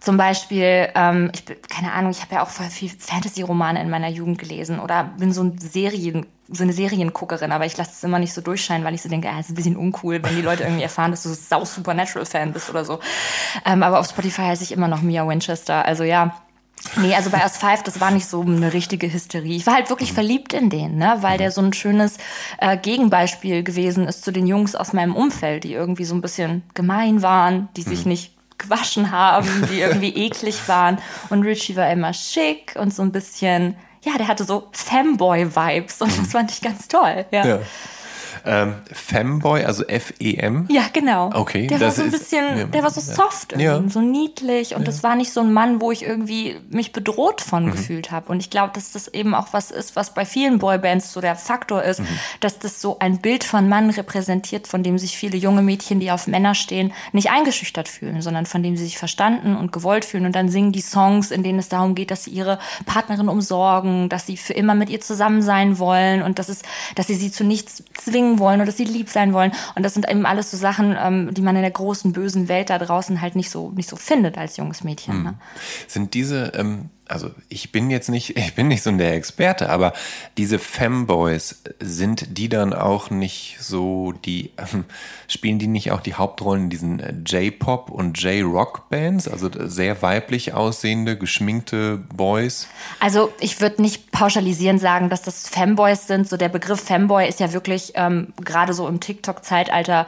Zum Beispiel, ähm, ich bin, keine Ahnung, ich habe ja auch voll viel Fantasy-Romane in meiner Jugend gelesen oder bin so ein Serien, so eine Serienguckerin, aber ich lasse es immer nicht so durchscheinen, weil ich so denke, ah, ist ein bisschen uncool, wenn die Leute irgendwie erfahren, dass du sau Supernatural-Fan bist oder so. Ähm, aber auf Spotify heiße ich immer noch Mia Winchester. Also ja, Nee, also bei S5, das war nicht so eine richtige Hysterie. Ich war halt wirklich verliebt in den, ne? weil der so ein schönes äh, Gegenbeispiel gewesen ist zu den Jungs aus meinem Umfeld, die irgendwie so ein bisschen gemein waren, die sich mhm. nicht gewaschen haben, die irgendwie eklig waren. Und Richie war immer schick und so ein bisschen, ja, der hatte so Femboy-Vibes und das fand ich ganz toll. ja. ja. Ähm, Femboy, also F-E-M? Ja, genau. Okay. Der war so ein bisschen, ja, der war so soft, ja. so niedlich und ja. das war nicht so ein Mann, wo ich irgendwie mich bedroht von mhm. gefühlt habe. Und ich glaube, dass das eben auch was ist, was bei vielen Boybands so der Faktor ist, mhm. dass das so ein Bild von Mann repräsentiert, von dem sich viele junge Mädchen, die auf Männer stehen, nicht eingeschüchtert fühlen, sondern von dem sie sich verstanden und gewollt fühlen. Und dann singen die Songs, in denen es darum geht, dass sie ihre Partnerin umsorgen, dass sie für immer mit ihr zusammen sein wollen und dass es, dass sie sie zu nichts zwingen wollen oder dass sie lieb sein wollen. Und das sind eben alles so Sachen, ähm, die man in der großen, bösen Welt da draußen halt nicht so, nicht so findet als junges Mädchen. Mhm. Ne? Sind diese ähm, also ich bin jetzt nicht, ich bin nicht so der Experte, aber diese Femboys, sind die dann auch nicht so die, ähm, spielen die nicht auch die Hauptrollen in diesen äh, J-Pop und J-Rock-Bands? Also sehr weiblich aussehende, geschminkte Boys? Also ich würde nicht pauschalisieren sagen, dass das Femboys sind. So der Begriff Femboy ist ja wirklich ähm, gerade so im TikTok-Zeitalter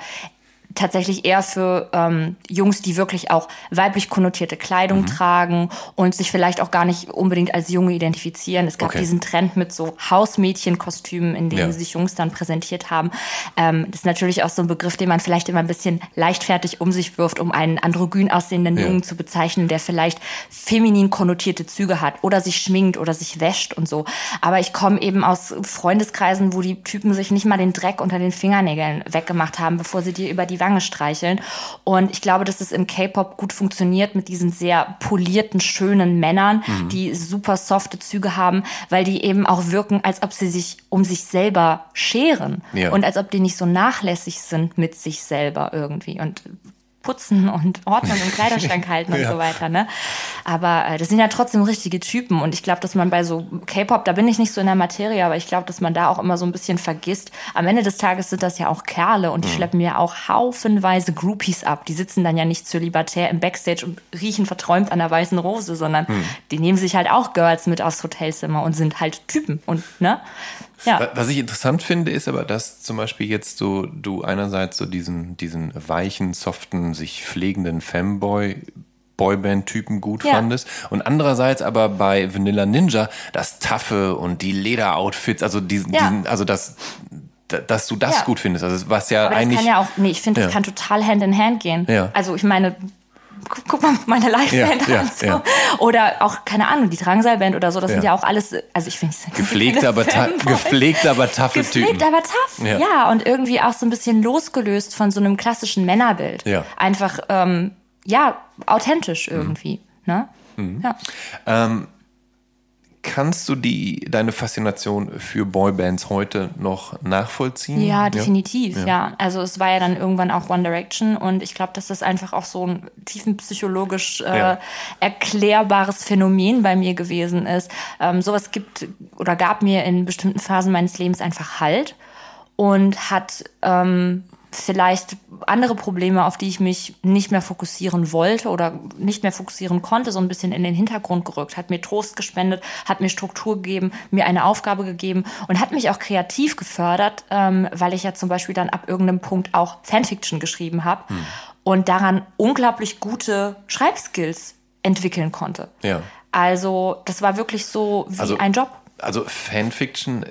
tatsächlich eher für ähm, Jungs, die wirklich auch weiblich konnotierte Kleidung mhm. tragen und sich vielleicht auch gar nicht unbedingt als Junge identifizieren. Es gab okay. diesen Trend mit so Hausmädchenkostümen, in denen ja. sich Jungs dann präsentiert haben. Ähm, das ist natürlich auch so ein Begriff, den man vielleicht immer ein bisschen leichtfertig um sich wirft, um einen androgyn aussehenden ja. Jungen zu bezeichnen, der vielleicht feminin konnotierte Züge hat oder sich schminkt oder sich wäscht und so. Aber ich komme eben aus Freundeskreisen, wo die Typen sich nicht mal den Dreck unter den Fingernägeln weggemacht haben, bevor sie dir über die Wange streicheln. Und ich glaube, dass es im K-Pop gut funktioniert mit diesen sehr polierten, schönen Männern, mhm. die super softe Züge haben, weil die eben auch wirken, als ob sie sich um sich selber scheren ja. und als ob die nicht so nachlässig sind mit sich selber irgendwie. Und putzen und Ordnung im Kleiderschrank halten und ja. so weiter. Ne? Aber äh, das sind ja trotzdem richtige Typen. Und ich glaube, dass man bei so K-Pop, da bin ich nicht so in der Materie, aber ich glaube, dass man da auch immer so ein bisschen vergisst. Am Ende des Tages sind das ja auch Kerle und die mhm. schleppen ja auch haufenweise Groupies ab. Die sitzen dann ja nicht zölibatär im Backstage und riechen verträumt an der weißen Rose, sondern mhm. die nehmen sich halt auch Girls mit aufs Hotelzimmer und sind halt Typen. Und ne? Ja. Was ich interessant finde, ist aber, dass zum Beispiel jetzt so du einerseits so diesen, diesen weichen, soften, sich pflegenden Femboy Boyband-Typen gut ja. fandest. Und andererseits aber bei Vanilla Ninja das Taffe und die Lederoutfits, also diesen, ja. diesen also das, dass du das ja. gut findest. Also was ja aber eigentlich. Das kann ja auch, nee, ich finde, das kann total Hand in Hand gehen. Ja. Also ich meine, guck mal meine Liveband ja, an. So. Ja. Oder auch, keine Ahnung, die Drangseilband oder so, das ja. sind ja auch alles, also ich finde gepflegt, aber gepflegt, aber taffe Typen. Gepflegt, aber tough, ja. ja. Und irgendwie auch so ein bisschen losgelöst von so einem klassischen Männerbild. Ja. Einfach, ähm, ja, authentisch irgendwie. Mhm. Ne? Mhm. Ja. Ähm, Kannst du die, deine Faszination für Boybands heute noch nachvollziehen? Ja, definitiv, ja. ja. Also es war ja dann irgendwann auch One Direction und ich glaube, dass das einfach auch so ein tiefenpsychologisch äh, ja. erklärbares Phänomen bei mir gewesen ist. Ähm, sowas gibt oder gab mir in bestimmten Phasen meines Lebens einfach Halt und hat ähm, vielleicht andere Probleme, auf die ich mich nicht mehr fokussieren wollte oder nicht mehr fokussieren konnte, so ein bisschen in den Hintergrund gerückt, hat mir Trost gespendet, hat mir Struktur gegeben, mir eine Aufgabe gegeben und hat mich auch kreativ gefördert, ähm, weil ich ja zum Beispiel dann ab irgendeinem Punkt auch Fanfiction geschrieben habe hm. und daran unglaublich gute Schreibskills entwickeln konnte. Ja. Also das war wirklich so wie also, ein Job. Also Fanfiction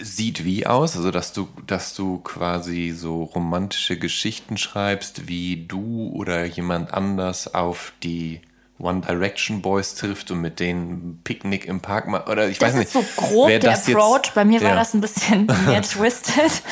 sieht wie aus? Also, dass du, dass du quasi so romantische Geschichten schreibst, wie du oder jemand anders auf die One Direction Boys trifft und mit denen Picknick im Park macht. Oder ich das weiß nicht. Das ist so grob der Approach. Jetzt, bei mir war ja. das ein bisschen mehr twisted.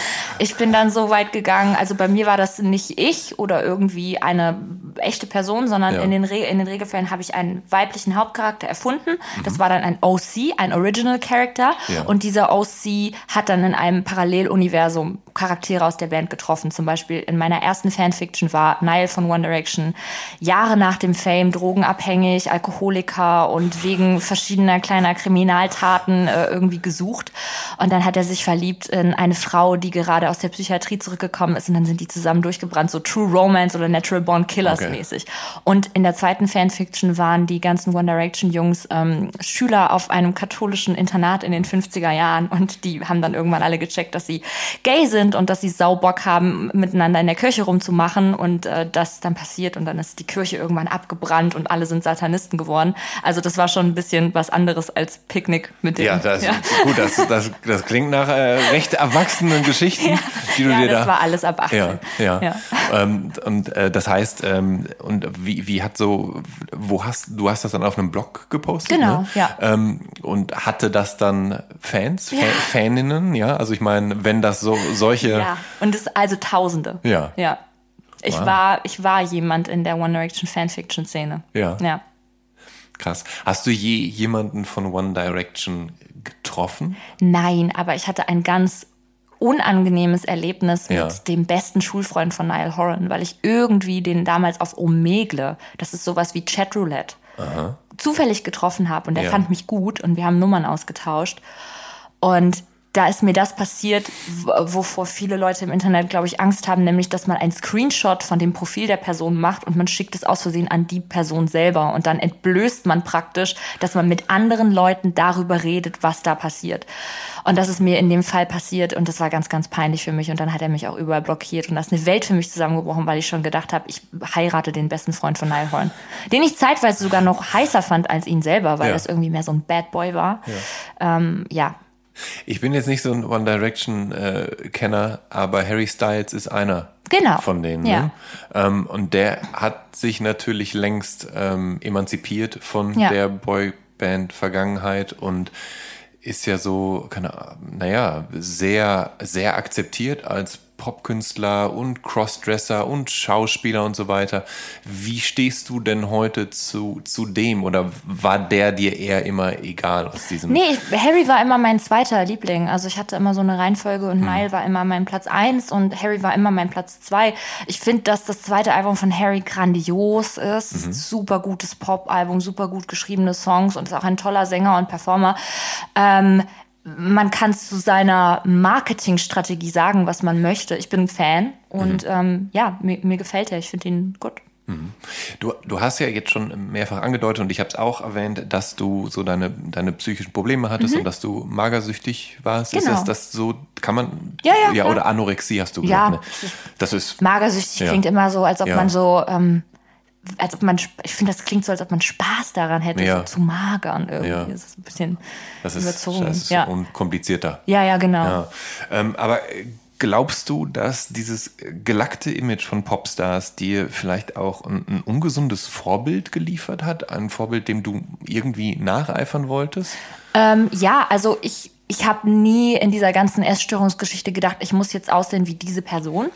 Ich bin dann so weit gegangen. Also bei mir war das nicht ich oder irgendwie eine echte Person, sondern ja. in, den in den Regelfällen habe ich einen weiblichen Hauptcharakter erfunden. Mhm. Das war dann ein OC, ein Original Character. Ja. Und dieser OC hat dann in einem Paralleluniversum Charaktere aus der Band getroffen. Zum Beispiel in meiner ersten Fanfiction war Niall von One Direction Jahre nach dem Fame drogenabhängig, Alkoholiker und wegen verschiedener kleiner Kriminaltaten äh, irgendwie gesucht. Und dann hat er sich verliebt in eine Frau, die gerade aus der Psychiatrie zurückgekommen ist und dann sind die zusammen durchgebrannt, so True Romance oder Natural Born Killers okay. mäßig. Und in der zweiten Fanfiction waren die ganzen One Direction Jungs ähm, Schüler auf einem katholischen Internat in den 50er Jahren und die haben dann irgendwann alle gecheckt, dass sie gay sind sind und dass sie Saubock haben, miteinander in der Kirche rumzumachen und äh, das dann passiert und dann ist die Kirche irgendwann abgebrannt und alle sind Satanisten geworden. Also das war schon ein bisschen was anderes als Picknick mit dem. Ja, das, ja. gut, das, das, das klingt nach äh, recht erwachsenen Geschichten, ja. die du ja, dir da. Das war alles ab 18. Ja, ja. Ähm, und äh, das heißt, ähm, und wie, wie hat so, wo hast du hast das dann auf einem Blog gepostet? Genau, ne? ja. Ähm, und hatte das dann Fans, ja. Faninnen, ja? Also ich meine, wenn das so so solche. Ja, und es also Tausende. Ja. Ja. Ich wow. war, ich war jemand in der One Direction Fanfiction Szene. Ja. Ja. Krass. Hast du je jemanden von One Direction getroffen? Nein, aber ich hatte ein ganz unangenehmes Erlebnis ja. mit dem besten Schulfreund von Niall Horan, weil ich irgendwie den damals auf Omegle, das ist sowas wie Chatroulette, zufällig getroffen habe und der Ja. fand mich gut und wir haben Nummern ausgetauscht. Und da ist mir das passiert, wovor viele Leute im Internet, glaube ich, Angst haben, nämlich, dass man einen Screenshot von dem Profil der Person macht und man schickt es aus Versehen an die Person selber. Und dann entblößt man praktisch, dass man mit anderen Leuten darüber redet, was da passiert. Und das ist mir in dem Fall passiert und das war ganz, ganz peinlich für mich. Und dann hat er mich auch überall blockiert und da ist eine Welt für mich zusammengebrochen, weil ich schon gedacht habe, ich heirate den besten Freund von Niall Horn. Den ich zeitweise sogar noch heißer fand als ihn selber, weil Ja. das irgendwie mehr so ein Bad Boy war. Ja, ähm, ja. Ich bin jetzt nicht so ein One Direction-Kenner, aber Harry Styles ist einer Genau. von denen. Ja. Ne? Ähm, und der hat sich natürlich längst ähm, emanzipiert von Ja. der Boyband-Vergangenheit und ist ja so, keine, Ahnung, naja, sehr, sehr akzeptiert als Popkünstler und Crossdresser und Schauspieler und so weiter. Wie stehst du denn heute zu, zu dem oder war der dir eher immer egal aus diesem? Nee, Harry war immer mein zweiter Liebling. Also ich hatte immer so eine Reihenfolge und Niall war immer mein Platz eins und Harry war immer mein Platz zwei. Ich finde, dass das zweite Album von Harry grandios ist. Super gutes Pop-Album, super gut geschriebene Songs und ist auch ein toller Sänger und Performer. Ähm, man kann zu seiner Marketingstrategie sagen, was man möchte. Ich bin ein Fan und ähm, ja, mir, mir gefällt er. Ich finde ihn gut. Du, du hast ja jetzt schon mehrfach angedeutet und ich habe es auch erwähnt, dass du so deine, deine psychischen Probleme hattest und dass du magersüchtig warst. Ist Mhm. Genau. das, das so, kann man, Ja, ja, ja oder Anorexie hast du Ja, gesagt. Ne? Das ist, Magersüchtig Ja. klingt immer so, als ob Ja. man so, ähm, als ob man, ich finde, das klingt so, als ob man Spaß daran hätte, Ja. so zu magern irgendwie. Ja. Das ist ein bisschen das ist, überzogen. das ist ja. unkomplizierter. ja, ja, genau. Ja. Ähm, aber äh, glaubst du, dass dieses gelackte Image von Popstars dir vielleicht auch ein, ein ungesundes Vorbild geliefert hat? Ein Vorbild, dem du irgendwie nacheifern wolltest? Ähm, ja, also ich, ich habe nie in dieser ganzen Essstörungsgeschichte gedacht, ich muss jetzt aussehen wie diese Person.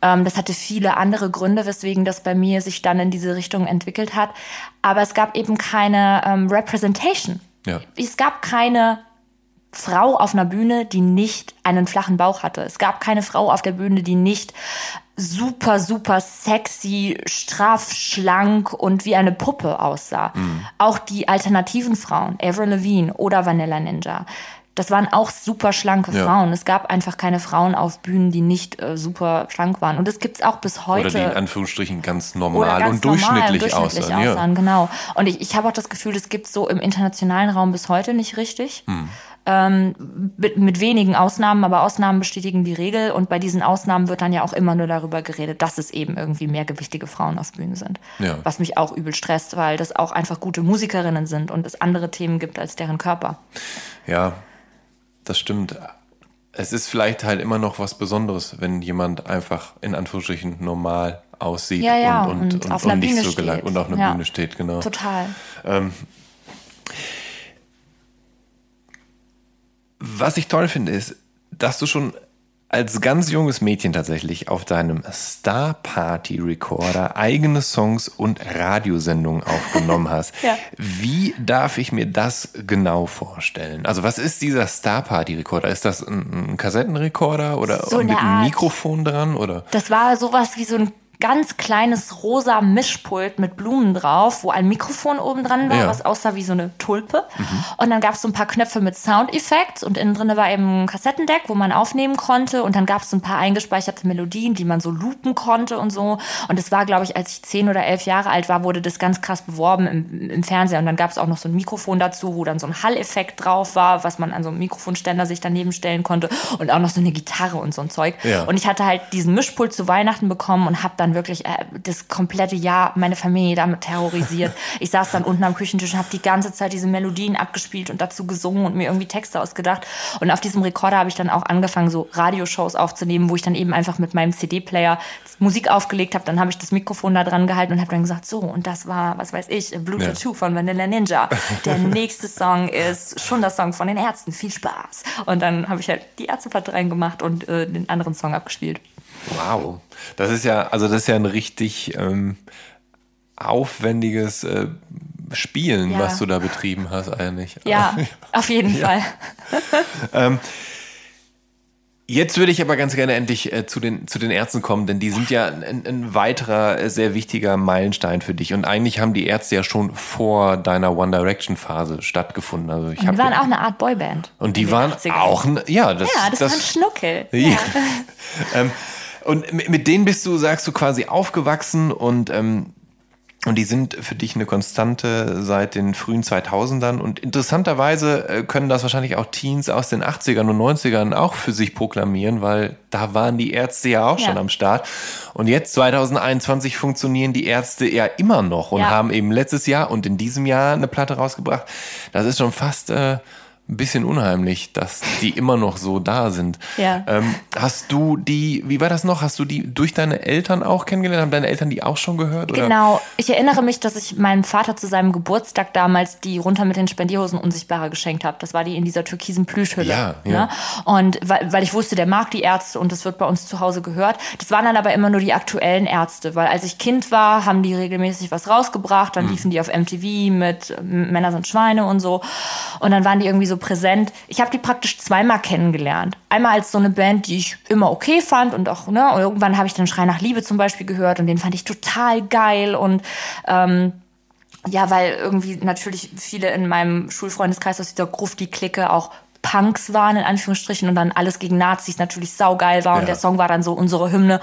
Ähm, das hatte viele andere Gründe, weswegen das bei mir sich dann in diese Richtung entwickelt hat. Aber es gab eben keine ähm, Representation. Ja. Es gab keine Frau auf einer Bühne, die nicht einen flachen Bauch hatte. Es gab keine Frau auf der Bühne, die nicht super, super sexy, straff, schlank und wie eine Puppe aussah. Auch die alternativen Frauen, Avril Lavigne oder Vanilla Ninja, das waren auch super schlanke Ja. Frauen. Es gab einfach keine Frauen auf Bühnen, die nicht äh, super schlank waren. Und das gibt's auch bis heute. Oder die in Anführungsstrichen ganz normal ganz und durchschnittlich, normal, durchschnittlich aussahen. Ja. aussahen. Genau. Und ich, ich habe auch das Gefühl, das gibt so im internationalen Raum bis heute nicht richtig. Hm. Ähm, mit, mit wenigen Ausnahmen, aber Ausnahmen bestätigen die Regel. Und bei diesen Ausnahmen wird dann ja auch immer nur darüber geredet, dass es eben irgendwie mehrgewichtige Frauen auf Bühnen sind. Ja. Was mich auch übel stresst, weil das auch einfach gute Musikerinnen sind und es andere Themen gibt als deren Körper. Ja, das stimmt. Es ist vielleicht halt immer noch was Besonderes, wenn jemand einfach in Anführungsstrichen normal aussieht Ja, ja, und, und, und und, auf und nicht Bühne so gelangt und auf einer Ja. Bühne steht, genau. Total. Was ich toll finde, ist, dass du schon als ganz junges Mädchen tatsächlich auf deinem Star Party Recorder eigene Songs und Radiosendungen aufgenommen hast. Ja. Wie darf ich mir das genau vorstellen? Also was ist dieser Star Party Recorder? Ist das ein, ein Kassettenrekorder oder So mit einem. Mikrofon dran oder? Das war sowas wie so ein ganz kleines rosa Mischpult mit Blumen drauf, wo ein Mikrofon oben dran war, Ja. was aussah wie so eine Tulpe. Und dann gab es so ein paar Knöpfe mit Soundeffekts und innen drin war eben ein Kassettendeck, wo man aufnehmen konnte. Und dann gab es so ein paar eingespeicherte Melodien, die man so loopen konnte und so. Und es war, glaube ich, als ich zehn oder elf Jahre alt war, wurde das ganz krass beworben im, im Fernseher. Und dann gab es auch noch so ein Mikrofon dazu, wo dann so ein Halleffekt drauf war, was man an so einem Mikrofonständer sich daneben stellen konnte. Und auch noch so eine Gitarre und so ein Zeug. Ja. Und ich hatte halt diesen Mischpult zu Weihnachten bekommen und habe dann wirklich äh, das komplette Jahr meine Familie damit terrorisiert. Ich saß dann unten am Küchentisch und habe die ganze Zeit diese Melodien abgespielt und dazu gesungen und mir irgendwie Texte ausgedacht. Und auf diesem Rekorder habe ich dann auch angefangen, so Radioshows aufzunehmen, wo ich dann eben einfach mit meinem CD-Player Musik aufgelegt habe. Dann habe ich das Mikrofon da dran gehalten und habe dann gesagt, so, und das war, was weiß ich, Blue Ja. Tattoo von Vanilla Ninja. Der nächste Song ist schon das Song von den Ärzten. Viel Spaß. Und dann habe ich halt die Ärzteplatte reingemacht und äh, den anderen Song abgespielt. Wow. Das ist ja, also das ist ja ein richtig ähm, aufwendiges äh, Spielen, Ja. was du da betrieben hast eigentlich. Ja, auf jeden Fall. Jetzt würde ich aber ganz gerne endlich äh, zu, den, zu den Ärzten kommen, denn die sind ja ein, ein weiterer äh, sehr wichtiger Meilenstein für dich. Und eigentlich haben die Ärzte ja schon vor deiner One Direction Phase stattgefunden. Also ich und die waren auch eine Art Boyband. Und die waren 80ern. auch, ja, das, ja, das, das waren Schnuckel. Ja. ähm, und mit denen bist du, sagst du, quasi aufgewachsen und ähm, und die sind für dich eine Konstante seit den frühen 2000ern. Und interessanterweise äh, können das wahrscheinlich auch Teens aus den 80ern und 90ern auch für sich proklamieren, weil da waren die Ärzte ja auch ja. schon am Start. Und jetzt 2021 funktionieren die Ärzte ja immer noch und ja. haben eben letztes Jahr und in diesem Jahr eine Platte rausgebracht. Das ist schon fast äh, ein bisschen unheimlich, dass die immer noch so da sind. Ja. Ähm, hast du die, wie war das noch? Hast du die durch deine Eltern auch kennengelernt? Haben deine Eltern die auch schon gehört? Oder? Genau. Ich erinnere mich, dass ich meinem Vater zu seinem Geburtstag damals die runter mit den Spendierhosen unsichtbarer geschenkt habe. Das war die in dieser türkisen Plüschhülle. Ja, ja. Ne? Und weil, weil ich wusste, der mag die Ärzte und das wird bei uns zu Hause gehört. Das waren dann aber immer nur die aktuellen Ärzte, weil als ich Kind war, haben die regelmäßig was rausgebracht. Dann mhm. liefen die auf MTV mit Männer sind Schweine und so. Und dann waren die irgendwie so präsent. Ich habe die praktisch zweimal kennengelernt. Einmal als so eine Band, die ich immer okay fand und auch, ne, und irgendwann habe ich dann Schrei nach Liebe zum Beispiel gehört und den fand ich total geil und ähm, ja, weil irgendwie natürlich viele in meinem Schulfreundeskreis aus dieser Grufti-Clique auch Punks waren, in Anführungsstrichen, und dann alles gegen Nazis natürlich saugeil war. Ja. Und der Song war dann so unsere Hymne.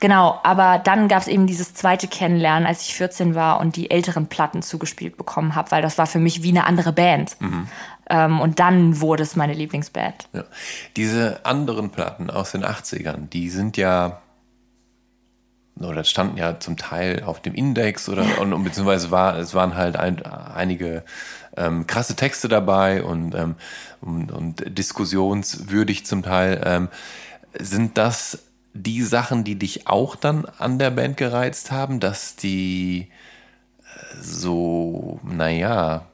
Genau, aber dann gab es eben dieses zweite Kennenlernen, als ich 14 war und die älteren Platten zugespielt bekommen habe, weil das war für mich wie eine andere Band. Mhm. Ähm, und dann wurde es meine Lieblingsband. Ja. Diese anderen Platten aus den 80ern, die sind ja oder standen ja zum Teil auf dem Index oder und, beziehungsweise war es waren halt ein, einige ähm, krasse Texte dabei und, ähm, und, und diskussionswürdig zum Teil. Ähm, sind das die Sachen, die dich auch dann an der Band gereizt haben, dass die äh, so, naja,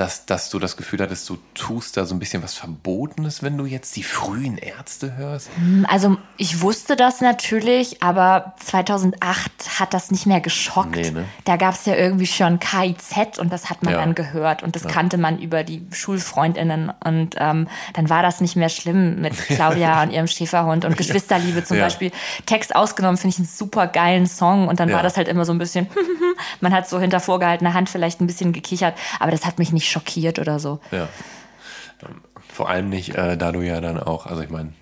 dass, dass du das Gefühl hattest, du tust da so ein bisschen was Verbotenes, wenn du jetzt die frühen Ärzte hörst? Hm, also ich wusste das natürlich, aber 2008 hat das nicht mehr geschockt. Nee, ne? Da gab es ja irgendwie schon KIZ und das hat man ja. dann gehört und das ja. kannte man über die Schulfreundinnen und ähm, dann war das nicht mehr schlimm mit Claudia und ihrem Schäferhund und Geschwisterliebe zum ja. Beispiel. Text ausgenommen finde ich einen super geilen Song und dann war das halt immer so ein bisschen, man hat so hinter vorgehaltener Hand vielleicht ein bisschen gekichert, aber das hat mich nicht schockiert oder so. Ja. Vor allem nicht, äh, da du ja dann auch, also ich meine,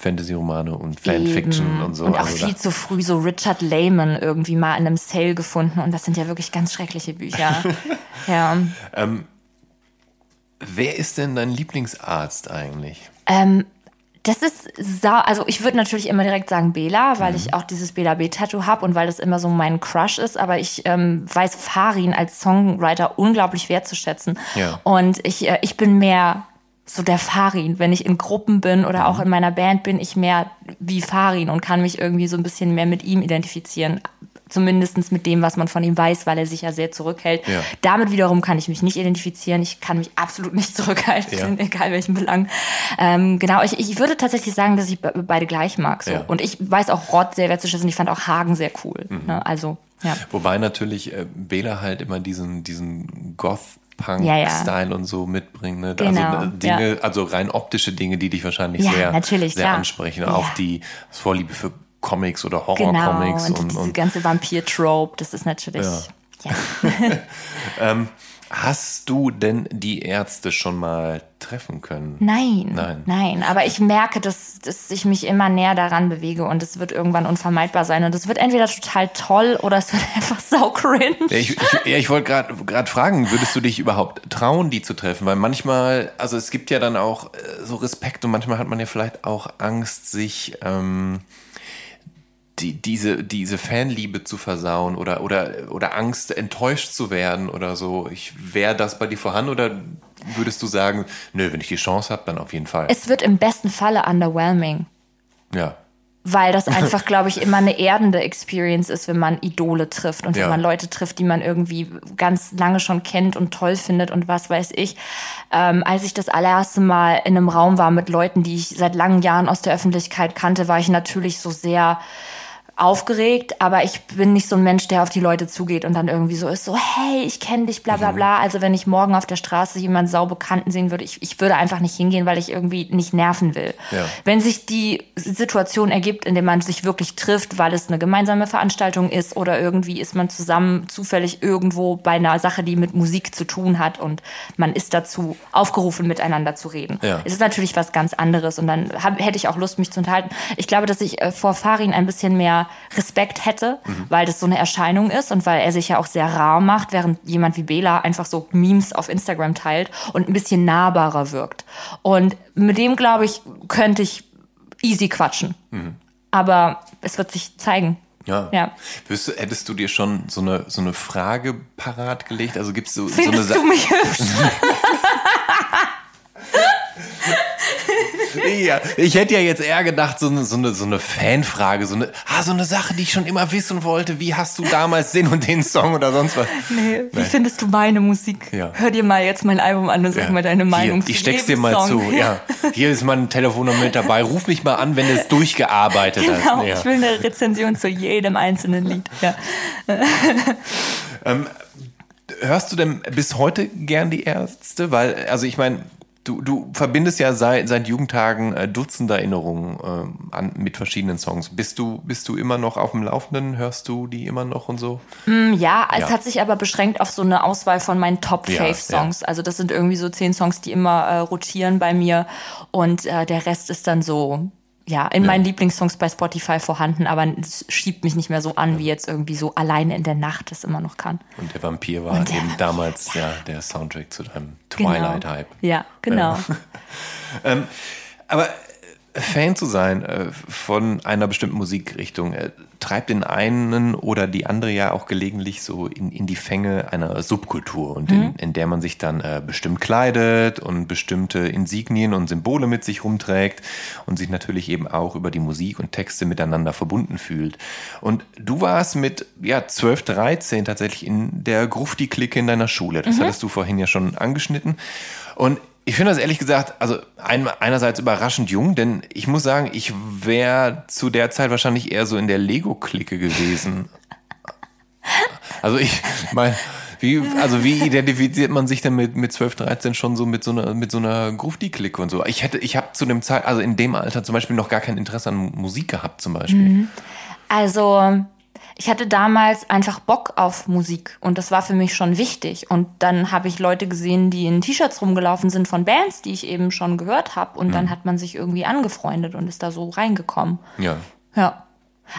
Fantasy-Romane und Fanfiction Eben. und so. Und auch also viel zu früh so Richard Lehman irgendwie mal in einem Sale gefunden und das sind ja wirklich ganz schreckliche Bücher. ja. Ähm, wer ist denn dein Lieblingsarzt eigentlich? Ähm, das ist sau, also ich würde natürlich immer direkt sagen Bela, weil mhm. ich auch dieses Bela B-Tattoo habe und weil das immer so mein Crush ist, aber ich ähm, weiß Farin als Songwriter unglaublich wertzuschätzen. Ja. Und ich, äh, ich bin mehr so der Farin. Wenn ich in Gruppen bin oder auch mhm. in meiner Band bin, ich mehr wie Farin und kann mich irgendwie so ein bisschen mehr mit ihm identifizieren zumindest mit dem, was man von ihm weiß, weil er sich ja sehr zurückhält. Ja. Damit wiederum kann ich mich nicht identifizieren. Ich kann mich absolut nicht zurückhalten, ja. egal welchen Belang. Ähm, genau, ich, ich würde tatsächlich sagen, dass ich beide gleich mag. So. Ja. Und ich weiß auch Rott sehr wertzuschätzen. Ich fand auch Hagen sehr cool. Mhm. Ne? Also, ja. Wobei natürlich äh, Bela halt immer diesen, diesen Goth Punk-Style ja. und so mitbringt. Ne? Also, genau, also Dinge, ja. also rein optische Dinge, die dich wahrscheinlich ja, sehr, sehr ansprechen. Auch die Vorliebe für Comics oder Horror-Comics. Genau, und, und, diese und, ganze Vampir-Trope, das ist natürlich. Ja. ja. ähm, hast du denn die Ärzte schon mal treffen können? Nein, nein, nein. Aber ich merke, dass, dass ich mich immer näher daran bewege und es wird irgendwann unvermeidbar sein. Und es wird entweder total toll oder es wird einfach sau cringe. Ja, ich, ich, ich wollte gerade fragen, würdest du dich überhaupt trauen, die zu treffen? Weil manchmal, also es gibt ja dann auch äh, so Respekt und manchmal hat man ja vielleicht auch Angst, sich. Ähm, die, diese, diese Fanliebe zu versauen oder, oder, oder Angst, enttäuscht zu werden oder so. Ich, wäre das bei dir vorhanden oder würdest du sagen, nö, wenn ich die Chance habe, dann auf jeden Fall? Es wird im besten Falle underwhelming. Ja. Weil das einfach, glaube ich, immer eine erdende Experience ist, wenn man Idole trifft und wenn ja. man Leute trifft, die man irgendwie ganz lange schon kennt und toll findet und was weiß ich. Ähm, als ich das allererste Mal in einem Raum war mit Leuten, die ich seit langen Jahren aus der Öffentlichkeit kannte, war ich natürlich so sehr aufgeregt, aber ich bin nicht so ein Mensch, der auf die Leute zugeht und dann irgendwie so ist, so, hey, ich kenne dich, bla bla bla. Also wenn ich morgen auf der Straße jemanden saubekannten sehen würde, ich, ich würde einfach nicht hingehen, weil ich irgendwie nicht nerven will. Ja. Wenn sich die Situation ergibt, in der man sich wirklich trifft, weil es eine gemeinsame Veranstaltung ist oder irgendwie ist man zusammen zufällig irgendwo bei einer Sache, die mit Musik zu tun hat und man ist dazu aufgerufen, miteinander zu reden. Ja. Es ist natürlich was ganz anderes und dann hab, hätte ich auch Lust, mich zu unterhalten. Ich glaube, dass ich äh, vor Farin ein bisschen mehr Respekt hätte, weil das so eine Erscheinung ist und weil er sich ja auch sehr rar macht, während jemand wie Bela einfach so Memes auf Instagram teilt und ein bisschen nahbarer wirkt. Und mit dem, glaube ich, könnte ich easy quatschen. Aber es wird sich zeigen. Ja. Ja. Wirst du, hättest du dir schon so eine, so eine Frage parat gelegt? Also gibt es so, so eine Findest Sa- du mich hübsch? Ja, ich hätte ja jetzt eher gedacht, so eine, so eine, so eine Fanfrage, so eine, ah, so eine Sache, die ich schon immer wissen wollte. Wie hast du damals den und den Song oder sonst was? Nee, wie findest du meine Musik? Ja. Hör dir mal jetzt mein Album an und sag Ja. mal deine Meinung. Hier, ich steck's dir mal Song. zu. Ja. Hier ist mein Telefonnummer mit dabei. Ruf mich mal an, wenn du es durchgearbeitet Genau, hast. Ja. ich will eine Rezension zu jedem einzelnen Lied. Ja. Hörst du denn bis heute gern die Ärzte? Weil, also ich meine, du, du verbindest ja seit, seit Jugendtagen äh, Dutzende Erinnerungen ähm, an, mit verschiedenen Songs. Bist du, bist du immer noch auf dem Laufenden? Hörst du die immer noch und so? Ja, es Ja. hat sich aber beschränkt auf so eine Auswahl von meinen Ja, Top-Fave-Songs. Also das sind irgendwie so zehn Songs, die immer äh, rotieren bei mir und äh, der Rest ist dann so, ja, in meinen Lieblingssongs bei Spotify vorhanden, aber es schiebt mich nicht mehr so an, wie jetzt irgendwie so alleine in der Nacht es immer noch kann. Und der Vampir war der eben Vampir, damals ja, der Soundtrack zu deinem Genau. Twilight-Hype. Ja, genau. Aber äh, Fan zu sein äh, von einer bestimmten Musikrichtung äh, treibt den einen oder die andere ja auch gelegentlich so in, in die Fänge einer Subkultur und in, in der man sich dann äh, bestimmt kleidet und bestimmte Insignien und Symbole mit sich rumträgt und sich natürlich eben auch über die Musik und Texte miteinander verbunden fühlt. Und du warst mit ja, 12, 13 tatsächlich in der Grufti-Clique in deiner Schule. Das hattest du vorhin ja schon angeschnitten. Und ich finde das ehrlich gesagt, also ein, einerseits überraschend jung, denn ich muss sagen, ich wäre zu der Zeit wahrscheinlich eher so in der Lego-Clique gewesen. Also ich meine, wie, also wie identifiziert man sich denn mit, mit 12, 13 schon so mit so einer, mit so einer Grufti-Clique und so? Ich hätte, ich habe zu dem Zeit, also in dem Alter zum Beispiel noch gar kein Interesse an Musik gehabt zum Beispiel. Also, ich hatte damals einfach Bock auf Musik und das war für mich schon wichtig. Und dann habe ich Leute gesehen, die in T-Shirts rumgelaufen sind von Bands, die ich eben schon gehört habe. Und dann hat man sich irgendwie angefreundet und ist da so reingekommen. Ja. Ja.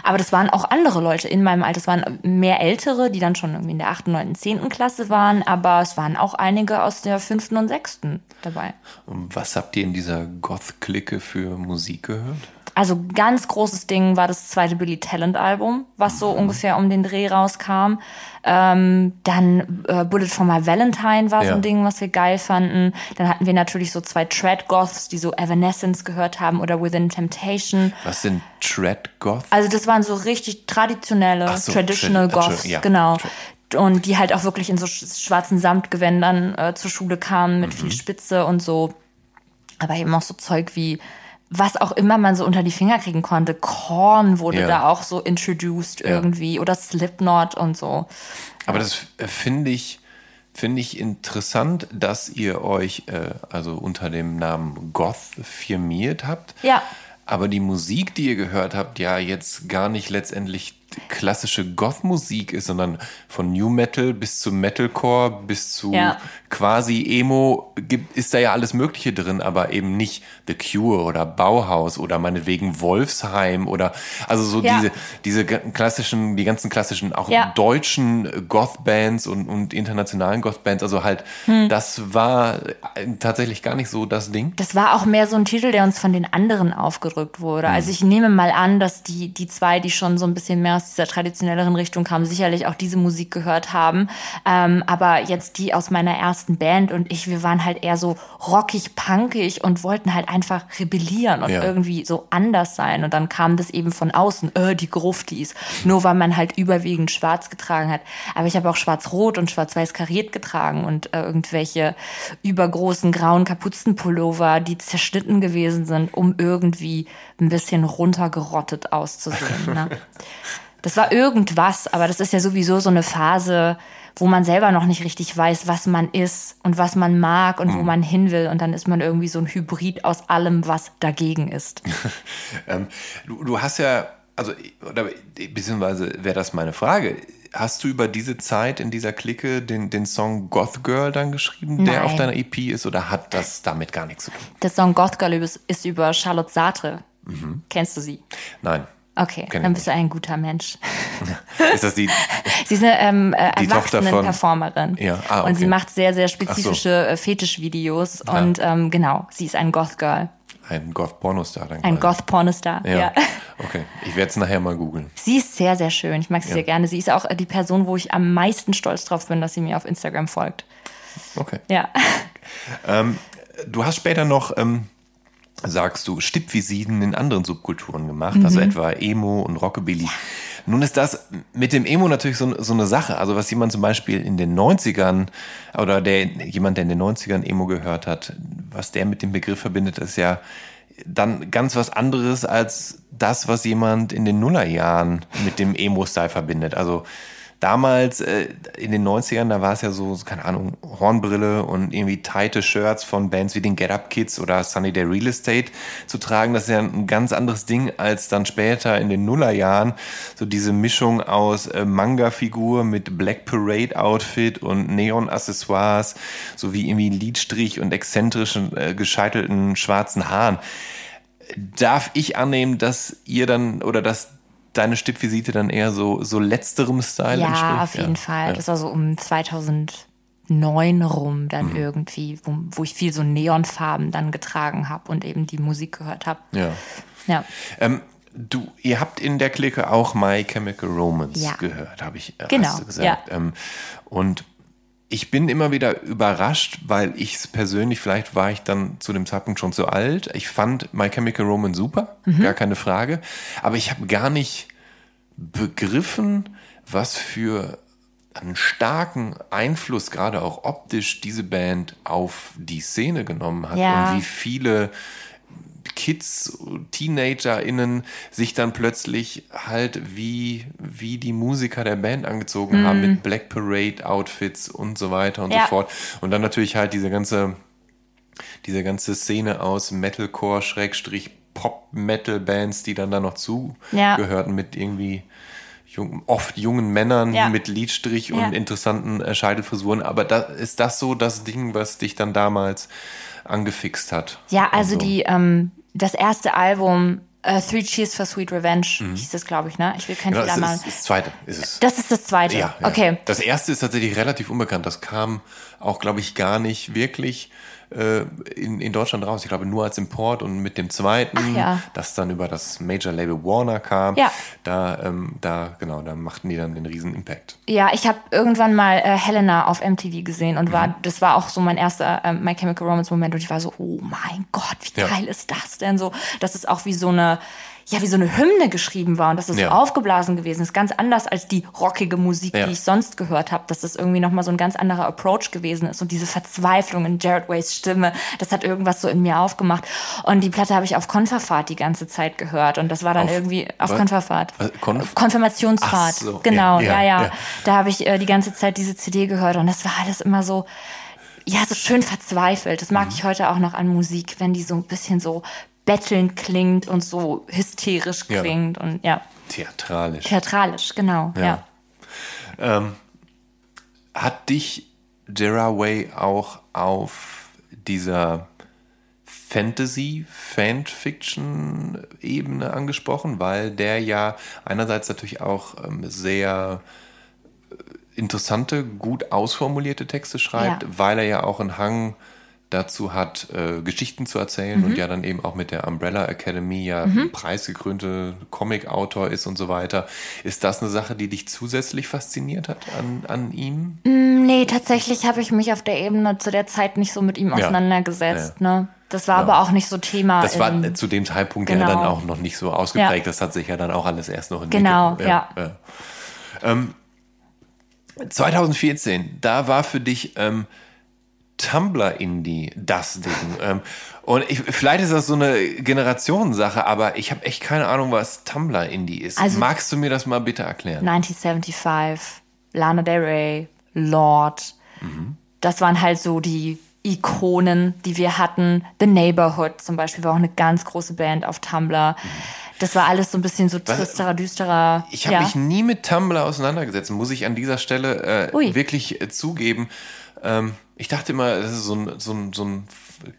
Aber das waren auch andere Leute in meinem Alter. Es waren mehr Ältere, die dann schon irgendwie in der 8., 9., 10. Klasse waren. Aber es waren auch einige aus der 5. und 6. dabei. Und was habt ihr in dieser Goth-Clique für Musik gehört? Also ganz großes Ding war das zweite Billy Talent Album, was so ungefähr um den Dreh rauskam. Ähm, dann äh, Bullet for My Valentine war so Ja. ein Ding, was wir geil fanden. Dann hatten wir natürlich so zwei Trad Goths, die so Evanescence gehört haben oder Within Temptation. Was sind Trad Goth? Also das waren so richtig traditionelle, so, traditional trad- Goths, ja, genau. trad- Und die halt auch wirklich in so sch- schwarzen Samtgewändern äh, zur Schule kamen mit Mhm. viel Spitze und so. Aber eben auch so Zeug wie was auch immer man so unter die Finger kriegen konnte. Korn wurde Ja. da auch so introduced irgendwie oder Slipknot und so. Aber das finde ich, finde ich interessant, dass ihr euch äh, also unter dem Namen Goth firmiert habt. Ja. Aber die Musik, die ihr gehört habt, ja jetzt gar nicht letztendlich klassische Goth-Musik ist, sondern von New Metal bis zu Metalcore bis zu Ja. quasi Emo gibt, ist da ja alles Mögliche drin, aber eben nicht The Cure oder Bauhaus oder meinetwegen Wolfsheim oder also so Ja. diese diese klassischen, die ganzen klassischen auch Ja. deutschen Goth-Bands und, und internationalen Goth-Bands. Also halt, Hm. das war äh, tatsächlich gar nicht so das Ding. Das war auch mehr so ein Titel, der uns von den anderen aufgedrückt wurde. Mhm. Also ich nehme mal an, dass die, die zwei, die schon so ein bisschen mehr aus dieser traditionelleren Richtung kamen, sicherlich auch diese Musik gehört haben. Ähm, aber jetzt die aus meiner ersten Band und ich, wir waren halt eher so rockig, punkig und wollten halt einfach rebellieren und Ja. irgendwie so anders sein. Und dann kam das eben von außen, äh, die Gruftis. Nur weil man halt überwiegend schwarz getragen hat. Aber ich habe auch schwarz-rot und schwarz-weiß kariert getragen und äh, irgendwelche übergroßen grauen Kapuzenpullover, die zerschnitten gewesen sind, um irgendwie ein bisschen runtergerottet auszusehen. Ne? Das war irgendwas, aber das ist ja sowieso so eine Phase, wo man selber noch nicht richtig weiß, was man ist und was man mag und wo man hin will. Und dann ist man irgendwie so ein Hybrid aus allem, was dagegen ist. Ähm, du, du hast ja, also, oder beziehungsweise wäre das meine Frage. Hast du über diese Zeit in dieser Clique den, den Song Goth Girl dann geschrieben, der Nein. auf deiner EP ist, oder hat das damit gar nichts zu tun? Der Song Goth Girl ist, ist über Charlotte Sartre. Kennst du sie? Nein. Okay, ich dann bist du ein guter Mensch. Ist das die? Sie ist eine ähm, äh, Die Tochter von- Erwachsenen-Performerin. Ja, ah, Und sie okay. macht sehr, sehr spezifische äh, Fetischvideos. Und ähm, genau, sie ist ein Goth-Girl. Ein Goth-Pornostar dann Ein. Goth-Pornostar. Ja. ja. Okay, ich werde es nachher mal googeln. Sie ist sehr, sehr schön. Ich mag sie Ja. sehr gerne. Sie ist auch äh, die Person, wo ich am meisten stolz drauf bin, dass sie mir auf Instagram folgt. Okay. Ja. Du hast später noch, ähm, sagst du, Stippvisiten in anderen Subkulturen gemacht, also Mhm. etwa Emo und Rockabilly. Nun ist das mit dem Emo natürlich so, so eine Sache. Also was jemand zum Beispiel in den 90ern oder der, jemand, der in den 90ern Emo gehört hat, was der mit dem Begriff verbindet, ist ja dann ganz was anderes als das, was jemand in den Nullerjahren mit dem Emo-Style verbindet. Also damals äh, in den 90ern, da war es ja so, keine Ahnung, Hornbrille und irgendwie tighte Shirts von Bands wie den Get Up Kids oder Sunny Day Real Estate zu tragen. Das ist ja ein ganz anderes Ding als dann später in den Nullerjahren. So diese Mischung aus äh, Manga-Figur mit Black Parade Outfit und Neon-Accessoires sowie irgendwie Lidstrich und exzentrischen, äh, gescheitelten schwarzen Haaren. Darf ich annehmen, dass ihr dann oder dass deine Stippvisite dann eher so, so letzterem Style entspricht? Ja, auf jeden Fall. Ja. Das war so um 2009 rum dann Mhm. irgendwie, wo, wo ich viel so Neonfarben dann getragen habe und eben die Musik gehört habe. ja. Ja. Ähm, du, ihr habt in der Clique auch My Chemical Romance Ja. gehört, habe ich äh, Genau, gesagt. ja. Ähm, und ich bin immer wieder überrascht, weil ich es persönlich, vielleicht war ich dann zu dem Zeitpunkt schon zu alt. Ich fand My Chemical Romance super, Mhm. gar keine Frage. Aber ich habe gar nicht begriffen, was für einen starken Einfluss, gerade auch optisch, diese Band auf die Szene genommen hat. Ja. Und wie viele Kids, TeenagerInnen sich dann plötzlich halt wie, wie die Musiker der Band angezogen haben mit Black Parade Outfits und so weiter und Mhm. Ja. so fort. Und dann natürlich halt diese ganze, diese ganze Szene aus Metalcore, Schrägstrich, Pop-Metal-Bands, die dann da noch Ja. zugehörten mit irgendwie jung, oft jungen Männern Ja. mit Lidstrich Ja. und interessanten äh, Scheitelfrisuren. Aber da, ist das so das Ding, was dich dann damals angefixt hat? Ja, also so? die, ähm, das erste Album, äh, Three Cheers for Sweet Revenge, hieß das, glaube ich, ne? Ich will keinen Mhm. Genau, Fehler das, machen. ist, das zweite ist es. Das ist das zweite. ja, ja. Okay. Das erste ist tatsächlich relativ unbekannt. Das kam auch, glaube ich, gar nicht wirklich äh, in, in Deutschland raus. Ich glaube nur als Import und mit dem zweiten, ja. das dann über das Major Label Warner kam. Ja. Da, ähm, da, genau, da machten die dann den riesen Impact. Ja, ich habe irgendwann mal äh, Helena auf MTV gesehen und Mhm. war, das war auch so mein erster äh, My Chemical Romance Moment und ich war so, oh mein Gott, wie Ja. geil ist das denn so, dass es auch wie so eine ja, wie so eine Hymne geschrieben war und dass es Ja. so aufgeblasen gewesen ist. Ganz anders als die rockige Musik, Ja. die ich sonst gehört habe. Dass das irgendwie nochmal so ein ganz anderer Approach gewesen ist. Und diese Verzweiflung in Jared Ways Stimme, das hat irgendwas so in mir aufgemacht. Und die Platte habe ich auf Konferfahrt die ganze Zeit gehört. Und das war dann Auf irgendwie auf was? Konferfahrt. Konf- Konfirmationsfahrt. So, Genau, ja, ja, ja. Da habe ich äh, die ganze Zeit diese CD gehört und das war alles immer so, ja, so schön verzweifelt. Das Mhm. mag ich heute auch noch an Musik, wenn die so ein bisschen so bettelnd klingt und so hysterisch Ja. klingt und ja, Theatralisch. theatralisch, genau, ja. Hat dich Way auch auf dieser Fantasy-Fanfiction-Ebene angesprochen, weil der ja einerseits natürlich auch ähm, sehr äh, interessante, gut ausformulierte Texte schreibt, Ja. weil er ja auch einen Hang dazu hat, äh, Geschichten zu erzählen mhm. und ja dann eben auch mit der Umbrella Academy ja mhm. preisgekrönte Comic-Autor ist und so weiter. Ist das eine Sache, die dich zusätzlich fasziniert hat an, an ihm? Mm, nee, tatsächlich habe ich mich auf der Ebene zu der Zeit nicht so mit ihm auseinandergesetzt. Ja. Ne? Das war ja. aber auch nicht so Thema. Das war zu dem Zeitpunkt genau. ja dann auch noch nicht so ausgeprägt. Ja. Das hat sich ja dann auch alles erst noch entwickelt. Genau, ja. Ähm, 2014, da war für dich ähm, Tumblr-Indie das Ding. ähm, und ich, vielleicht ist das so eine Generationssache, aber ich habe echt keine Ahnung, was Tumblr-Indie ist. Also, Magst du mir das mal bitte erklären? 1975, Lana Del Rey, Lord. Mhm. Das waren halt so die Ikonen, die wir hatten. The Neighborhood zum Beispiel war auch eine ganz große Band auf Tumblr. Mhm. Das war alles so ein bisschen so tristerer, düsterer. Ich habe ja. mich nie mit Tumblr auseinandergesetzt, muss ich an dieser Stelle äh, wirklich äh, zugeben. Ähm, ich dachte immer, das ist so ein, so ein, so ein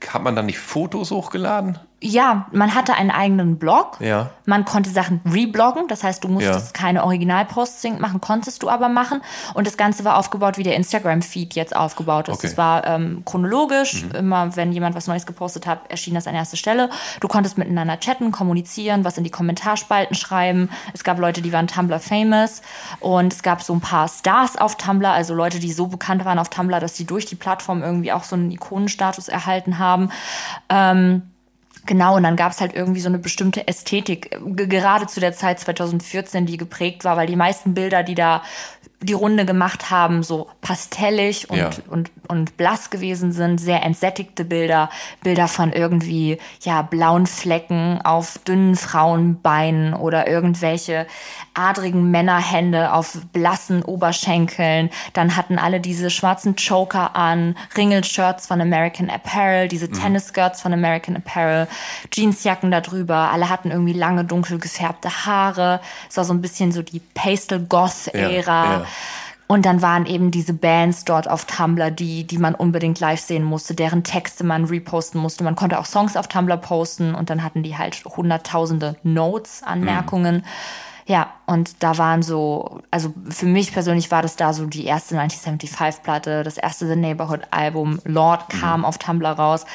hat man dann nicht Fotos hochgeladen? Ja, man hatte einen eigenen Blog. Ja. Man konnte Sachen rebloggen, das heißt, du musstest ja. keine Originalposting machen, konntest du aber machen. Und das Ganze war aufgebaut, wie der Instagram-Feed jetzt aufgebaut ist. Es okay. war ähm, chronologisch. Mhm. Immer, wenn jemand was Neues gepostet hat, erschien das an erster Stelle. Du konntest miteinander chatten, kommunizieren, was in die Kommentarspalten schreiben. Es gab Leute, die waren Tumblr famous. Und es gab so ein paar Stars auf Tumblr, also Leute, die so bekannt waren auf Tumblr, dass sie durch die Plattform irgendwie auch so einen Ikonenstatus erhalten haben. Ähm, Genau, und dann gab es halt irgendwie so eine bestimmte Ästhetik, gerade zu der Zeit 2014, die geprägt war, weil die meisten Bilder, die da die Runde gemacht haben, so pastellig und, ja. und, und blass gewesen sind, sehr entsättigte Bilder, Bilder von irgendwie, ja, blauen Flecken auf dünnen Frauenbeinen oder irgendwelche adrigen Männerhände auf blassen Oberschenkeln. Dann hatten alle diese schwarzen Choker an, Ringelshirts von American Apparel, diese mhm. Tennisskirts von American Apparel, Jeansjacken darüber. Alle hatten irgendwie lange, dunkel gefärbte Haare. Es war so ein bisschen so die Pastel-Goth-Ära. Ja, ja. Und dann waren eben diese Bands dort auf Tumblr, die, die man unbedingt live sehen musste, deren Texte man reposten musste. Man konnte auch Songs auf Tumblr posten und dann hatten die halt hunderttausende Notes, Anmerkungen. Mhm. Ja, und da waren so, also für mich persönlich war das da so die erste 1975-Platte, das erste The Neighborhood-Album. Lord kam mhm. auf Tumblr raus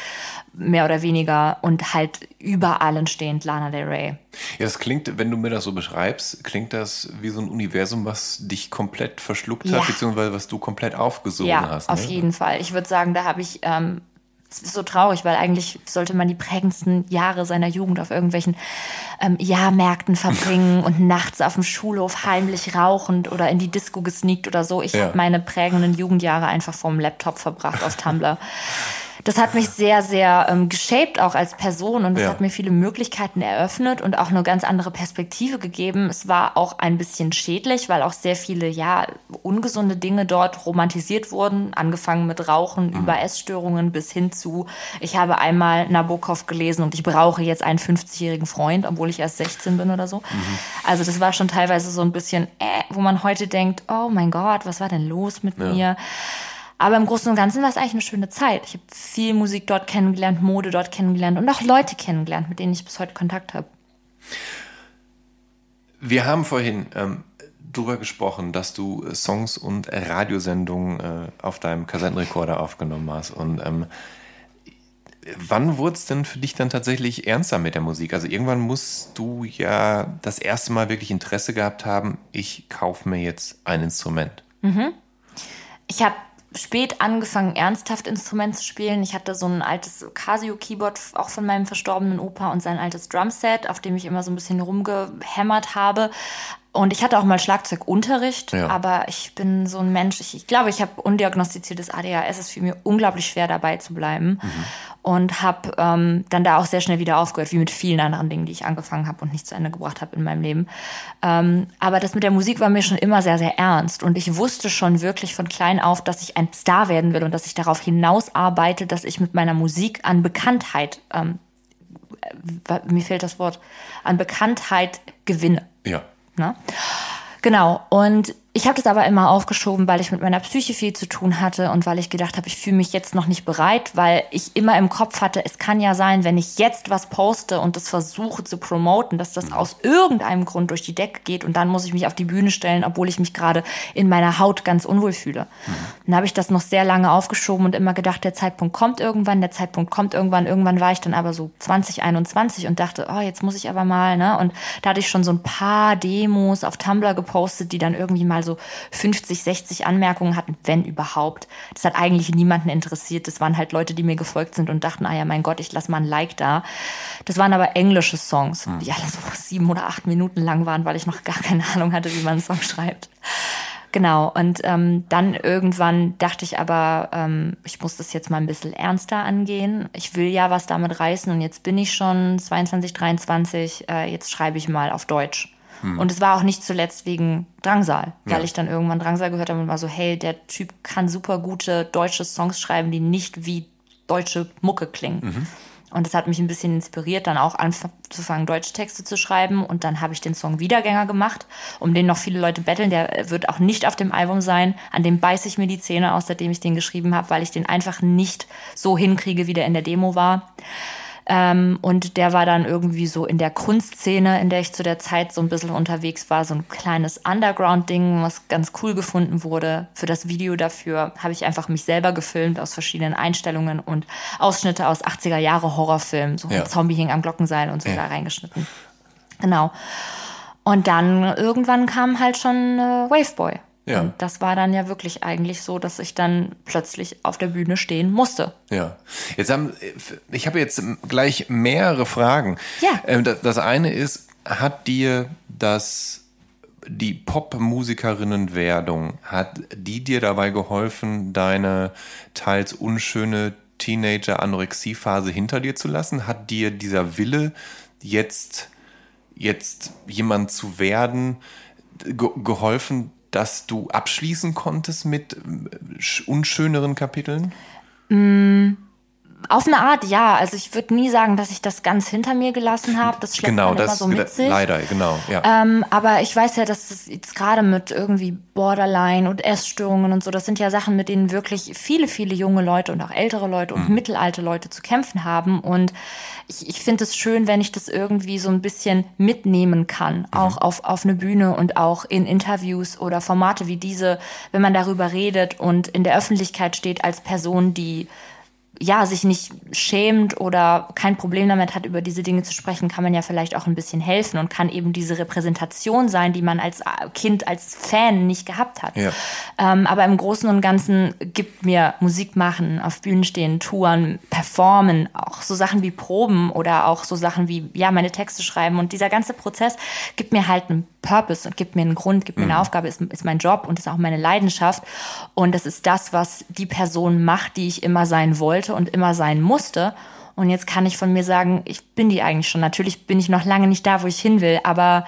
mehr oder weniger und halt überall entstehend Lana Del Rey. Ja, das klingt, wenn du mir das so beschreibst, klingt das wie so ein Universum, was dich komplett verschluckt ja. hat, beziehungsweise was du komplett aufgesogen ja, hast. Ja, ne? auf jeden Fall. Ich würde sagen, da habe ich ähm, es ist so traurig, weil eigentlich sollte man die prägendsten Jahre seiner Jugend auf irgendwelchen ähm, Jahrmärkten verbringen und nachts auf dem Schulhof heimlich rauchend oder in die Disco gesneakt oder so. Ich ja. habe meine prägenden Jugendjahre einfach vorm Laptop verbracht auf Tumblr. das hat mich sehr, sehr ähm, geshaped auch als Person und es ja. hat mir viele Möglichkeiten eröffnet und auch eine ganz andere Perspektive gegeben. Es war auch ein bisschen schädlich, weil auch sehr viele, ja, ungesunde Dinge dort romantisiert wurden, angefangen mit Rauchen mhm. über Essstörungen bis hin zu, ich habe einmal Nabokov gelesen und ich brauche jetzt einen 50-jährigen Freund, obwohl ich erst 16 bin oder so. Mhm. Also das war schon teilweise so ein bisschen, äh, wo man heute denkt, oh mein Gott, was war denn los mit ja. mir? Aber im Großen und Ganzen war es eigentlich eine schöne Zeit. Ich habe viel Musik dort kennengelernt, Mode dort kennengelernt und auch Leute kennengelernt, mit denen ich bis heute Kontakt habe. Wir haben vorhin ähm, darüber gesprochen, dass du Songs und Radiosendungen äh, auf deinem Kassettenrekorder aufgenommen hast. Und ähm, wann wurde es denn für dich dann tatsächlich ernster mit der Musik? Also irgendwann musst du ja das erste Mal wirklich Interesse gehabt haben, ich kaufe mir jetzt ein Instrument. Mhm. Ich habe spät angefangen, ernsthaft Instrument zu spielen. Ich hatte so ein altes Casio-Keyboard, auch von meinem verstorbenen Opa und sein altes Drumset, auf dem ich immer so ein bisschen rumgehämmert habe. Und ich hatte auch mal Schlagzeugunterricht, ja. aber ich bin so ein Mensch, ich, ich glaube, ich habe undiagnostiziertes ADHS. Es fiel mir unglaublich schwer, dabei zu bleiben. Mhm. Und habe ähm, dann da auch sehr schnell wieder aufgehört, wie mit vielen anderen Dingen, die ich angefangen habe und nicht zu Ende gebracht habe in meinem Leben. Ähm, aber das mit der Musik war mir schon immer sehr, sehr ernst. Und ich wusste schon wirklich von klein auf, dass ich ein Star werden will und dass ich darauf hinaus arbeite, dass ich mit meiner Musik an Bekanntheit, ähm, mir fehlt das Wort, an Bekanntheit gewinne. Ja. Ne? Genau. Und Ich habe das aber immer aufgeschoben, weil ich mit meiner Psyche viel zu tun hatte und weil ich gedacht habe, ich fühle mich jetzt noch nicht bereit, weil ich immer im Kopf hatte, es kann ja sein, wenn ich jetzt was poste und das versuche zu promoten, dass das aus irgendeinem Grund durch die Decke geht und dann muss ich mich auf die Bühne stellen, obwohl ich mich gerade in meiner Haut ganz unwohl fühle. Mhm. Dann habe ich das noch sehr lange aufgeschoben und immer gedacht, der Zeitpunkt kommt irgendwann, der Zeitpunkt kommt irgendwann. Irgendwann war ich dann aber so 2021 und dachte, oh, jetzt muss ich aber mal, ne? Und da hatte ich schon so ein paar Demos auf Tumblr gepostet, die dann irgendwie mal so 50, 60 Anmerkungen hatten, wenn überhaupt. Das hat eigentlich niemanden interessiert. Das waren halt Leute, die mir gefolgt sind und dachten, ah ja, mein Gott, ich lass mal ein Like da. Das waren aber englische Songs, die alle so sieben oder acht Minuten lang waren, weil ich noch gar keine Ahnung hatte, wie man einen Song schreibt. Genau, und ähm, dann irgendwann dachte ich aber, ähm, ich muss das jetzt mal ein bisschen ernster angehen. Ich will ja was damit reißen und jetzt bin ich schon 22, 23, äh, jetzt schreibe ich mal auf Deutsch. Hm. Und es war auch nicht zuletzt wegen Drangsal, weil ja. ich dann irgendwann Drangsal gehört habe und war so, hey, der Typ kann super gute deutsche Songs schreiben, die nicht wie deutsche Mucke klingen. Mhm. Und das hat mich ein bisschen inspiriert, dann auch anzufangen, deutsche Texte zu schreiben. Und dann habe ich den Song Wiedergänger gemacht, um den noch viele Leute betteln. Der wird auch nicht auf dem Album sein. An dem beiße ich mir die Zähne aus, seitdem ich den geschrieben habe, weil ich den einfach nicht so hinkriege, wie der in der Demo war. Ähm, und der war dann irgendwie so in der Kunstszene, in der ich zu der Zeit so ein bisschen unterwegs war, so ein kleines Underground-Ding, was ganz cool gefunden wurde. Für das Video dafür habe ich einfach mich selber gefilmt aus verschiedenen Einstellungen und Ausschnitte aus 80er Jahre Horrorfilmen. So ja. ein Zombie hing am Glockenseil und so ja. da reingeschnitten. Genau. Und dann irgendwann kam halt schon äh, Waveboy. Ja. Und das war dann ja wirklich eigentlich so, dass ich dann plötzlich auf der Bühne stehen musste. Ja. Jetzt haben, ich habe jetzt gleich mehrere Fragen. Ja. Ähm, das eine ist, hat dir das die Popmusikerinnenwerdung, hat die dir dabei geholfen, deine teils unschöne Teenager-Anorexie-Phase hinter dir zu lassen? Hat dir dieser Wille, jetzt, jetzt jemand zu werden, geholfen, dass du abschließen konntest mit äh, unschöneren Kapiteln? Mm, auf eine Art ja. Also ich würde nie sagen, dass ich das ganz hinter mir gelassen habe. Das schleppt genau, man das immer so mit sich. Leider, genau. Ja. Ähm, aber ich weiß ja, dass es jetzt gerade mit irgendwie Borderline und Essstörungen und so, das sind ja Sachen, mit denen wirklich viele, viele junge Leute und auch ältere Leute und mhm. mittelalte Leute zu kämpfen haben. Und ich, ich finde es schön, wenn ich das irgendwie so ein bisschen mitnehmen kann, mhm. auch auf, auf eine Bühne und auch in Interviews oder Formate wie diese, wenn man darüber redet und in der Öffentlichkeit steht als Person, die ja, sich nicht schämt oder kein Problem damit hat, über diese Dinge zu sprechen, kann man ja vielleicht auch ein bisschen helfen und kann eben diese Repräsentation sein, die man als Kind, als Fan nicht gehabt hat. Ja. Ähm, aber im Großen und Ganzen gibt mir Musik machen, auf Bühnen stehen, touren, performen, auch so Sachen wie Proben oder auch so Sachen wie, ja, meine Texte schreiben und dieser ganze Prozess gibt mir halt einen Purpose und gibt mir einen Grund, gibt mir eine mhm. Aufgabe, ist, ist mein Job und ist auch meine Leidenschaft und das ist das, was die Person macht, die ich immer sein wollte wollte und immer sein musste. Und jetzt kann ich von mir sagen, ich bin die eigentlich schon. Natürlich bin ich noch lange nicht da, wo ich hin will, aber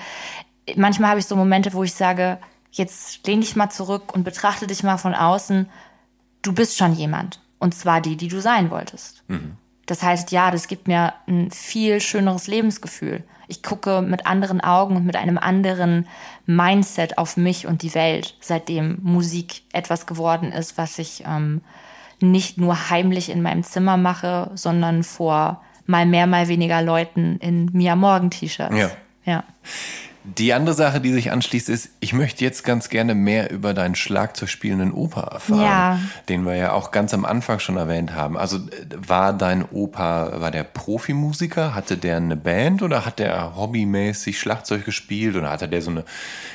manchmal habe ich so Momente, wo ich sage, jetzt lehn dich mal zurück und betrachte dich mal von außen. Du bist schon jemand. Und zwar die, die du sein wolltest. Mhm. Das heißt, ja, das gibt mir ein viel schöneres Lebensgefühl. Ich gucke mit anderen Augen und mit einem anderen Mindset auf mich und die Welt, seitdem Musik etwas geworden ist, was ich ähm, nicht nur heimlich in meinem Zimmer mache, sondern vor mal mehr, mal weniger Leuten in Mia Morgen T-Shirts. Ja. ja. Die andere Sache, die sich anschließt, ist, ich möchte jetzt ganz gerne mehr über deinen Schlagzeug spielenden Opa erfahren, ja. den wir ja auch ganz am Anfang schon erwähnt haben. Also war dein Opa, war der Profimusiker? Hatte der eine Band oder hat der hobbymäßig Schlagzeug gespielt oder hatte der so eine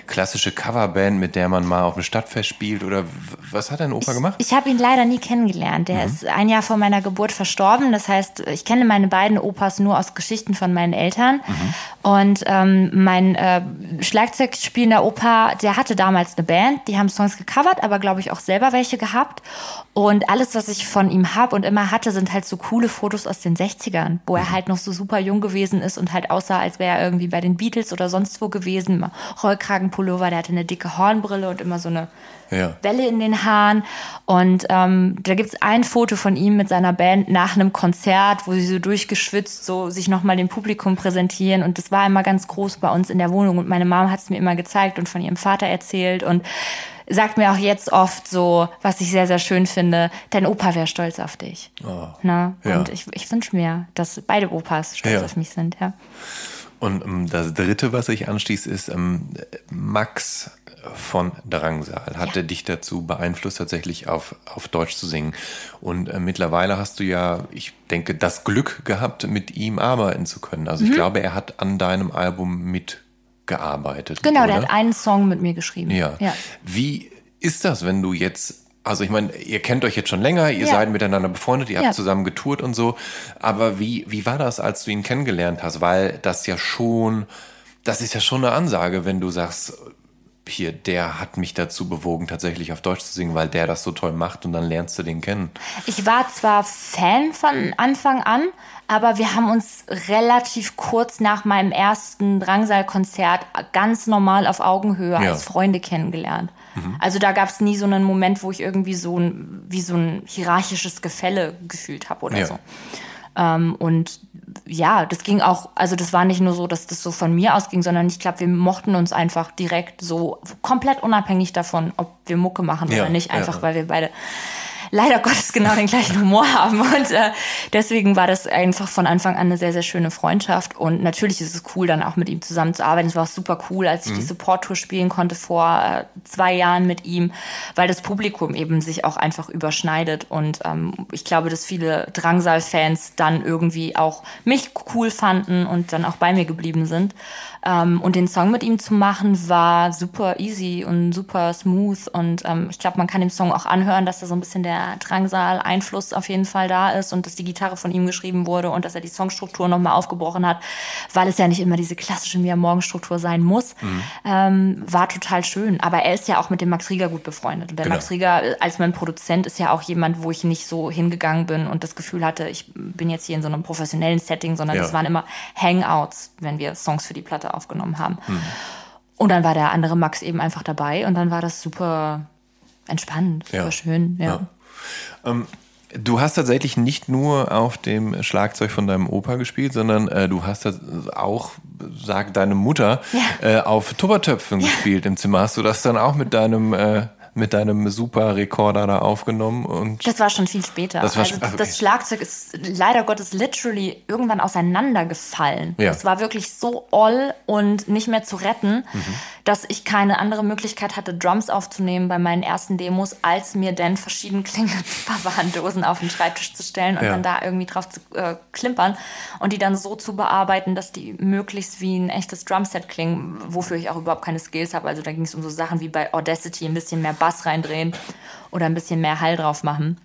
klassische Coverband, mit der man mal auf dem Stadtfest spielt oder was hat dein Opa ich, gemacht? Ich habe ihn leider nie kennengelernt. Der mhm. ist ein Jahr vor meiner Geburt verstorben. Das heißt, ich kenne meine beiden Opas nur aus Geschichten von meinen Eltern mhm. und ähm, mein äh, äh, Schlagzeugspielender Opa, der hatte damals eine Band, die haben Songs gecovert, aber glaube ich auch selber welche gehabt. Und alles, was ich von ihm habe und immer hatte, sind halt so coole Fotos aus den 60ern, wo er halt noch so super jung gewesen ist und halt aussah, als wäre er irgendwie bei den Beatles oder sonst wo gewesen. Rollkragenpullover, der hatte eine dicke Hornbrille und immer so eine ja. Welle in den Haaren. Und ähm, da gibt es ein Foto von ihm mit seiner Band nach einem Konzert, wo sie so durchgeschwitzt so sich nochmal dem Publikum präsentieren. Und das war immer ganz groß bei uns in der Wohnung Wohnung und meine Mom hat es mir immer gezeigt und von ihrem Vater erzählt und sagt mir auch jetzt oft so, was ich sehr, sehr schön finde, dein Opa wäre stolz auf dich. Oh, Na? Ja. Und ich, ich wünsche mir, dass beide Opas stolz ja. auf mich sind, ja. Und um, das dritte, was sich anschließt, ist um, Max von Drangsal hatte ja. dich dazu beeinflusst, tatsächlich auf, auf Deutsch zu singen. Und äh, mittlerweile hast du ja, ich denke, das Glück gehabt, mit ihm arbeiten zu können. Also mhm. ich glaube, er hat an deinem Album mitgearbeitet. Genau, oder? der hat einen Song mit mir geschrieben. Ja. ja. Wie ist das, wenn du jetzt also ich meine, ihr kennt euch jetzt schon länger, ihr ja. seid miteinander befreundet, ihr ja. habt zusammen getourt und so. Aber wie, wie war das, als du ihn kennengelernt hast? Weil das ja schon, das ist ja schon eine Ansage, wenn du sagst, hier, der hat mich dazu bewogen, tatsächlich auf Deutsch zu singen, weil der das so toll macht und dann lernst du den kennen. Ich war zwar Fan von Anfang an, aber wir haben uns relativ kurz nach meinem ersten Drangsal-Konzert ganz normal auf Augenhöhe ja. als Freunde kennengelernt. Mhm. Also da gab es nie so einen Moment, wo ich irgendwie so ein, wie so ein hierarchisches Gefälle gefühlt habe oder ja. so. Ähm, und ja, das ging auch, also das war nicht nur so, dass das so von mir ausging, sondern ich glaube, wir mochten uns einfach direkt so komplett unabhängig davon, ob wir Mucke machen ja, oder nicht, einfach weil wir beide leider Gottes genau den gleichen Humor haben. Und äh, deswegen war das einfach von Anfang an eine sehr, sehr schöne Freundschaft. Und natürlich ist es cool, dann auch mit ihm zusammenzuarbeiten. Es war auch super cool, als ich mhm. die Support-Tour spielen konnte vor äh, zwei Jahren mit ihm, weil das Publikum eben sich auch einfach überschneidet. Und ähm, ich glaube, dass viele Drangsal-Fans dann irgendwie auch mich cool fanden und dann auch bei mir geblieben sind. Ähm, und den Song mit ihm zu machen war super easy und super smooth. Und ähm, ich glaube, man kann dem Song auch anhören, dass da so ein bisschen der Drangsal-Einfluss auf jeden Fall da ist und dass die Gitarre von ihm geschrieben wurde und dass er die Songstruktur nochmal aufgebrochen hat, weil es ja nicht immer diese klassische Mia-Morgen-Struktur sein muss. Mhm. Ähm, war total schön. Aber er ist ja auch mit dem Max Rieger gut befreundet. Und der genau. Max Rieger äh, als mein Produzent ist ja auch jemand, wo ich nicht so hingegangen bin und das Gefühl hatte, ich bin jetzt hier in so einem professionellen Setting, sondern es ja. waren immer Hangouts, wenn wir Songs für die Platte aufgenommen haben. Mhm. Und dann war der andere Max eben einfach dabei und dann war das super entspannt, super ja. schön. Ja. ja. Ähm, du hast tatsächlich nicht nur auf dem Schlagzeug von deinem Opa gespielt, sondern äh, du hast auch, sagt deine Mutter, ja. äh, auf Tuppertöpfen gespielt im Zimmer. Hast du das dann auch mit deinem äh, mit deinem super Rekorder da aufgenommen und das war schon viel später. Das, also, ach, das Schlagzeug ist leider Gottes literally irgendwann auseinandergefallen. Ja. Es war wirklich so all und nicht mehr zu retten, mhm. dass ich keine andere Möglichkeit hatte, Drums aufzunehmen bei meinen ersten Demos, als mir denn verschiedene klingende Tupperwarendosen auf den Schreibtisch zu stellen und ja. dann da irgendwie drauf zu äh, klimpern und die dann so zu bearbeiten, dass die möglichst wie ein echtes Drumset klingen, wofür ich auch überhaupt keine Skills habe. Also da ging es um so Sachen wie bei Audacity ein bisschen mehr Bass reindrehen oder ein bisschen mehr Hall drauf machen.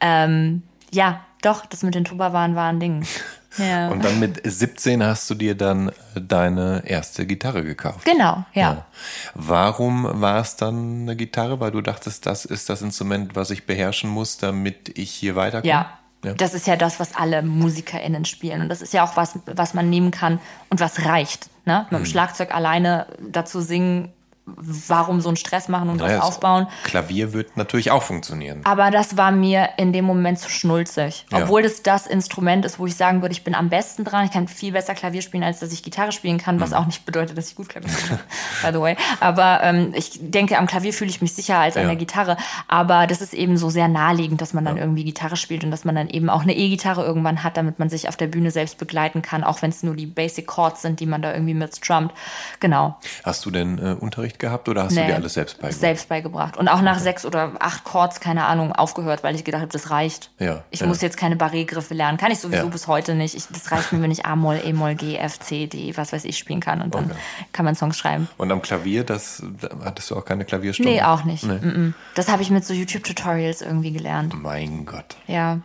Ähm, ja, doch, das mit den Tupperwaren war ein Ding. Ja. Und dann mit 17 hast du dir dann äh, deine erste Gitarre gekauft. Genau, ja. ja. Warum war es dann eine Gitarre? Weil du dachtest, das ist das Instrument, was ich beherrschen muss, damit ich hier weiterkomme? Ja. ja. Das ist ja das, was alle MusikerInnen spielen. Und das ist ja auch was, was man nehmen kann und was reicht. Ne? Mit dem hm. Schlagzeug alleine dazu singen warum so einen Stress machen und naja, was aufbauen. Klavier wird natürlich auch funktionieren. Aber das war mir in dem Moment zu schnulzig. Ja. Obwohl das das Instrument ist, wo ich sagen würde, ich bin am besten dran. Ich kann viel besser Klavier spielen, als dass ich Gitarre spielen kann, was mhm. auch nicht bedeutet, dass ich gut Klavier spiele, by the way. Aber ähm, ich denke, am Klavier fühle ich mich sicher als an ja. der Gitarre. Aber das ist eben so sehr naheliegend, dass man dann ja. irgendwie Gitarre spielt und dass man dann eben auch eine E-Gitarre irgendwann hat, damit man sich auf der Bühne selbst begleiten kann, auch wenn es nur die Basic Chords sind, die man da irgendwie mit strummt. Genau. Hast du denn äh, Unterricht Unterricht gehabt oder hast nee, du dir alles selbst beigebracht? Selbst beigebracht. Und auch nach okay. sechs oder acht Chords, keine Ahnung, aufgehört, weil ich gedacht habe, das reicht. Ja, ich ja. muss jetzt keine Barré-Griffe lernen. Kann ich sowieso ja. bis heute nicht. Ich, das reicht mir, wenn ich A-Moll, E-Moll, G, F, C, D, was weiß ich, spielen kann. Und dann okay. kann man Songs schreiben. Und am Klavier, das da hattest du auch keine Klavierstunde? Nee, auch nicht. Nee. Das habe ich mit so YouTube-Tutorials irgendwie gelernt. Mein Gott. Ja.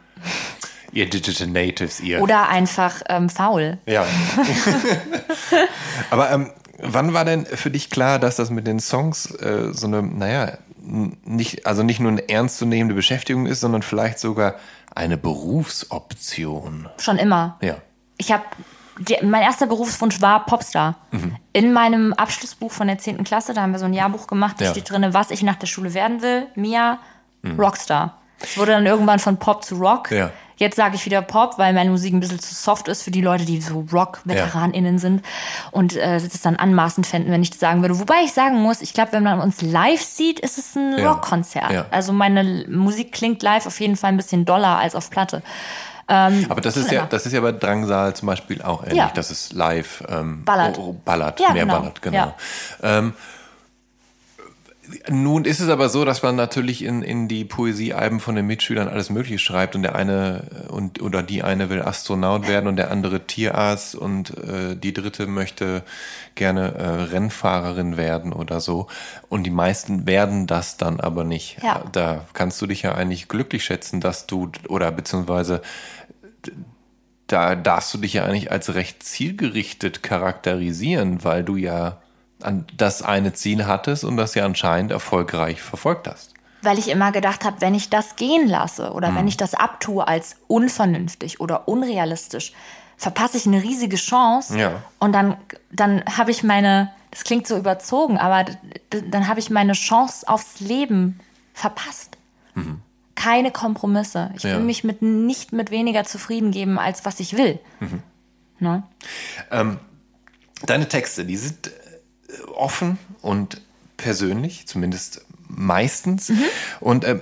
Ihr Digital Natives, ihr. Oder einfach ähm, faul. Ja. Aber ähm, Wann war denn für dich klar, dass das mit den Songs äh, so eine, naja, nicht, also nicht nur eine ernstzunehmende Beschäftigung ist, sondern vielleicht sogar eine Berufsoption? Schon immer. Ja. Ich habe mein erster Berufswunsch war Popstar. Mhm. In meinem Abschlussbuch von der 10. Klasse, da haben wir so ein Jahrbuch gemacht, da ja. steht drin, was ich nach der Schule werden will. Mia, mhm. Rockstar. Es wurde dann irgendwann von Pop zu Rock. Ja. Jetzt sage ich wieder Pop, weil meine Musik ein bisschen zu soft ist für die Leute, die so Rock-VeteranInnen ja. sind und äh, es dann anmaßend fänden, wenn ich das sagen würde. Wobei ich sagen muss, ich glaube, wenn man uns live sieht, ist es ein ja. Rockkonzert. Ja. Also meine Musik klingt live auf jeden Fall ein bisschen doller als auf Platte. Ähm, aber das ist ja, das ist ja bei Drangsal zum Beispiel auch ähnlich. Ja. Das ist live ähm, ballert, oh, oh, ballert ja, mehr genau. ballert, genau. Ja. Ähm, nun ist es aber so, dass man natürlich in, in die Poesiealben von den Mitschülern alles Mögliche schreibt und der eine und oder die eine will Astronaut werden und der andere Tierarzt und äh, die dritte möchte gerne äh, Rennfahrerin werden oder so. Und die meisten werden das dann aber nicht. Ja. Da kannst du dich ja eigentlich glücklich schätzen, dass du oder beziehungsweise da darfst du dich ja eigentlich als recht zielgerichtet charakterisieren, weil du ja das eine Ziel hattest und das ja anscheinend erfolgreich verfolgt hast. Weil ich immer gedacht habe, wenn ich das gehen lasse oder hm. wenn ich das abtue als unvernünftig oder unrealistisch, verpasse ich eine riesige Chance ja. und dann, dann habe ich meine, das klingt so überzogen, aber dann habe ich meine Chance aufs Leben verpasst. Mhm. Keine Kompromisse. Ich ja. will mich mit, nicht mit weniger zufrieden geben, als was ich will. Mhm. Ne? Ähm, deine Texte, die sind offen und persönlich, zumindest meistens. Mhm. Und äh,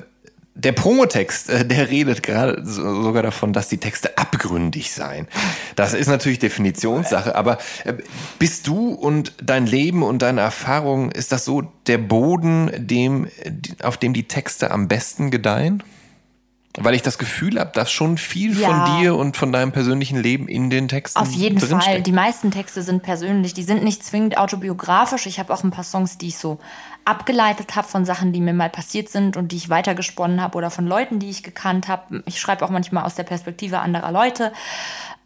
der Promotext, äh, der redet gerade so, sogar davon, dass die Texte abgründig seien. Das ist natürlich Definitionssache, aber äh, bist du und dein Leben und deine Erfahrungen, ist das so der Boden, dem, auf dem die Texte am besten gedeihen? Weil ich das Gefühl habe, dass schon viel ja. von dir und von deinem persönlichen Leben in den Texten Auf jeden Fall. Steckt. Die meisten Texte sind persönlich. Die sind nicht zwingend autobiografisch. Ich habe auch ein paar Songs, die ich so abgeleitet habe von Sachen, die mir mal passiert sind und die ich weitergesponnen habe oder von Leuten, die ich gekannt habe. Ich schreibe auch manchmal aus der Perspektive anderer Leute.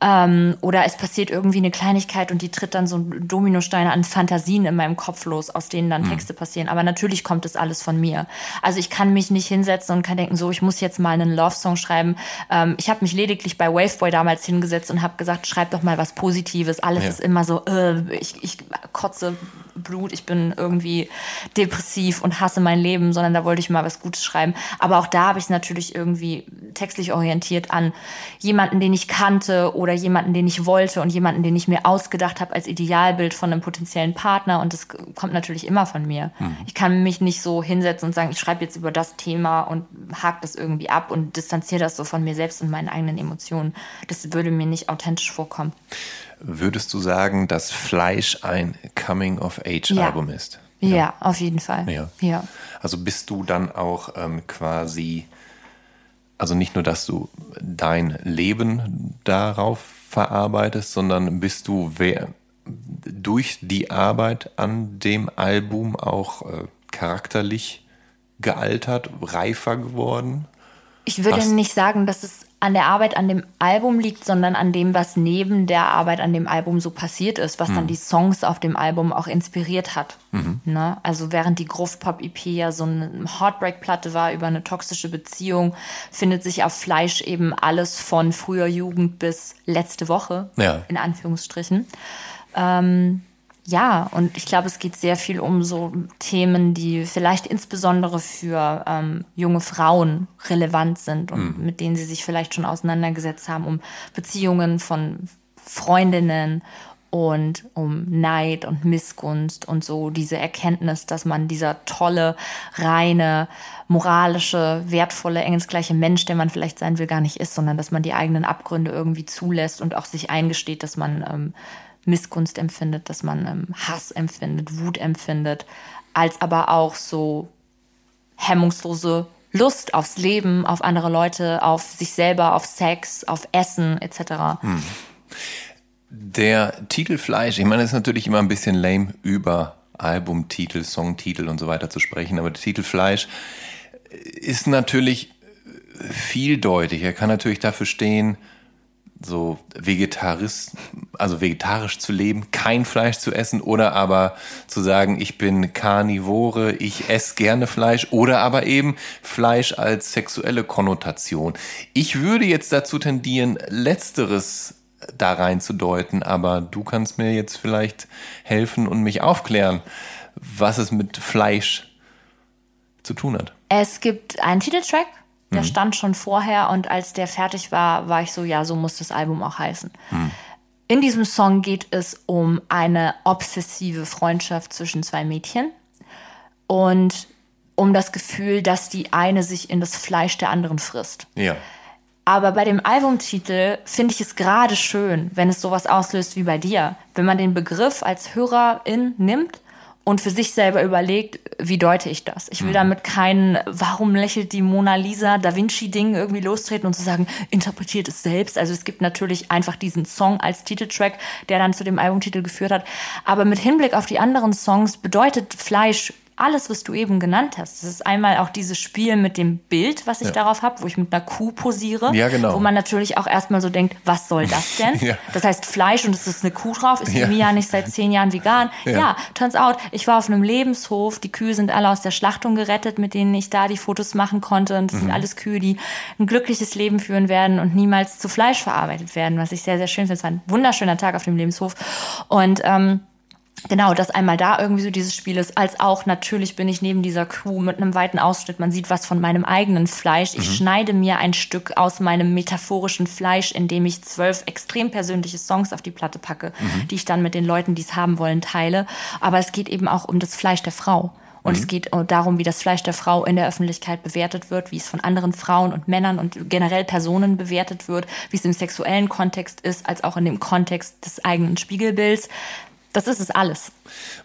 Ähm, oder es passiert irgendwie eine Kleinigkeit und die tritt dann so Dominosteine an Fantasien in meinem Kopf los, aus denen dann mhm. Texte passieren. Aber natürlich kommt es alles von mir. Also ich kann mich nicht hinsetzen und kann denken, so, ich muss jetzt mal einen Love-Song schreiben. Ähm, ich habe mich lediglich bei Waveboy damals hingesetzt und habe gesagt, schreib doch mal was Positives. Alles ja. ist immer so, äh, ich, ich kotze Blut, ich bin irgendwie depressiv und hasse mein Leben, sondern da wollte ich mal was Gutes schreiben. Aber auch da habe ich es natürlich irgendwie textlich orientiert an jemanden, den ich kannte oder jemanden, den ich wollte und jemanden, den ich mir ausgedacht habe als Idealbild von einem potenziellen Partner. Und das kommt natürlich immer von mir. Mhm. Ich kann mich nicht so hinsetzen und sagen, ich schreibe jetzt über das Thema und hake das irgendwie ab und distanziere das so von mir selbst und meinen eigenen Emotionen. Das würde mir nicht authentisch vorkommen. Würdest du sagen, dass Fleisch ein Coming-of-Age-Album ja. ist? Ja. ja. auf jeden Fall. Ja. ja. Also bist du dann auch ähm, quasi, also nicht nur, dass du dein Leben darauf verarbeitest, sondern bist du wer, durch die Arbeit an dem Album auch äh, charakterlich gealtert, reifer geworden? Ich würde Hast nicht sagen, dass es an der Arbeit an dem Album liegt, sondern an dem, was neben der Arbeit an dem Album so passiert ist, was mhm. dann die Songs auf dem Album auch inspiriert hat. Mhm. Ne? Also während die Groove Pop EP ja so eine Heartbreak-Platte war über eine toxische Beziehung, findet sich auf Fleisch eben alles von früher Jugend bis letzte Woche, ja. in Anführungsstrichen. Ähm, ja, und ich glaube, es geht sehr viel um so Themen, die vielleicht insbesondere für ähm, junge Frauen relevant sind und mhm. mit denen sie sich vielleicht schon auseinandergesetzt haben, um Beziehungen von Freundinnen und um Neid und Missgunst und so diese Erkenntnis, dass man dieser tolle, reine, moralische, wertvolle, engelsgleiche Mensch, der man vielleicht sein will, gar nicht ist, sondern dass man die eigenen Abgründe irgendwie zulässt und auch sich eingesteht, dass man ähm, Missgunst empfindet, dass man ähm, Hass empfindet, Wut empfindet, als aber auch so hemmungslose Lust aufs Leben, auf andere Leute, auf sich selber, auf Sex, auf Essen etc. Hm. Der Titel Fleisch, ich meine, es ist natürlich immer ein bisschen lame über Albumtitel, Songtitel und so weiter zu sprechen, aber der Titel Fleisch ist natürlich vieldeutig. Er kann natürlich dafür stehen, so Vegetarist, also vegetarisch zu leben, kein Fleisch zu essen oder aber zu sagen, ich bin Karnivore, ich esse gerne Fleisch oder aber eben Fleisch als sexuelle Konnotation. Ich würde jetzt dazu tendieren, letzteres da reinzudeuten, aber du kannst mir jetzt vielleicht helfen und mich aufklären, was es mit Fleisch zu tun hat. Es gibt einen Titeltrack Der mhm. stand schon vorher und als der fertig war, war ich so, ja, so muss das Album auch heißen. Mhm. In diesem Song geht es um eine obsessive Freundschaft zwischen zwei Mädchen und um das Gefühl, dass die eine sich in das Fleisch der anderen frisst. Ja. Aber bei dem Albumtitel finde ich es gerade schön, wenn es sowas auslöst wie bei dir. Wenn man den Begriff als Hörerin nimmt und für sich selber überlegt, wie deute ich das? Ich will mhm. damit kein, warum lächelt die Mona Lisa Da Vinci-Ding irgendwie lostreten und zu sagen, interpretiert es selbst. Also es gibt natürlich einfach diesen Song als Titeltrack, der dann zu dem Albumtitel geführt hat. Aber mit Hinblick auf die anderen Songs bedeutet Fleisch alles, was du eben genannt hast. Das ist einmal auch dieses Spiel mit dem Bild, was ich ja. darauf habe, wo ich mit einer Kuh posiere. Ja, genau. Wo man natürlich auch erstmal so denkt, was soll das denn? ja. Das heißt Fleisch und es ist eine Kuh drauf. Ist ja. Mia nicht seit zehn Jahren vegan? Ja. ja, turns out, ich war auf einem Lebenshof. Die Kühe sind alle aus der Schlachtung gerettet, mit denen ich da die Fotos machen konnte. Und das mhm. sind alles Kühe, die ein glückliches Leben führen werden und niemals zu Fleisch verarbeitet werden, was ich sehr, sehr schön finde. Es war ein wunderschöner Tag auf dem Lebenshof. Und ähm, Genau, dass einmal da irgendwie so dieses Spiel ist, als auch natürlich bin ich neben dieser Kuh mit einem weiten Ausschnitt. Man sieht was von meinem eigenen Fleisch. Ich mhm. schneide mir ein Stück aus meinem metaphorischen Fleisch, indem ich zwölf extrem persönliche Songs auf die Platte packe, mhm. die ich dann mit den Leuten, die es haben wollen, teile. Aber es geht eben auch um das Fleisch der Frau. Und mhm. es geht darum, wie das Fleisch der Frau in der Öffentlichkeit bewertet wird, wie es von anderen Frauen und Männern und generell Personen bewertet wird, wie es im sexuellen Kontext ist, als auch in dem Kontext des eigenen Spiegelbilds. Das ist es alles.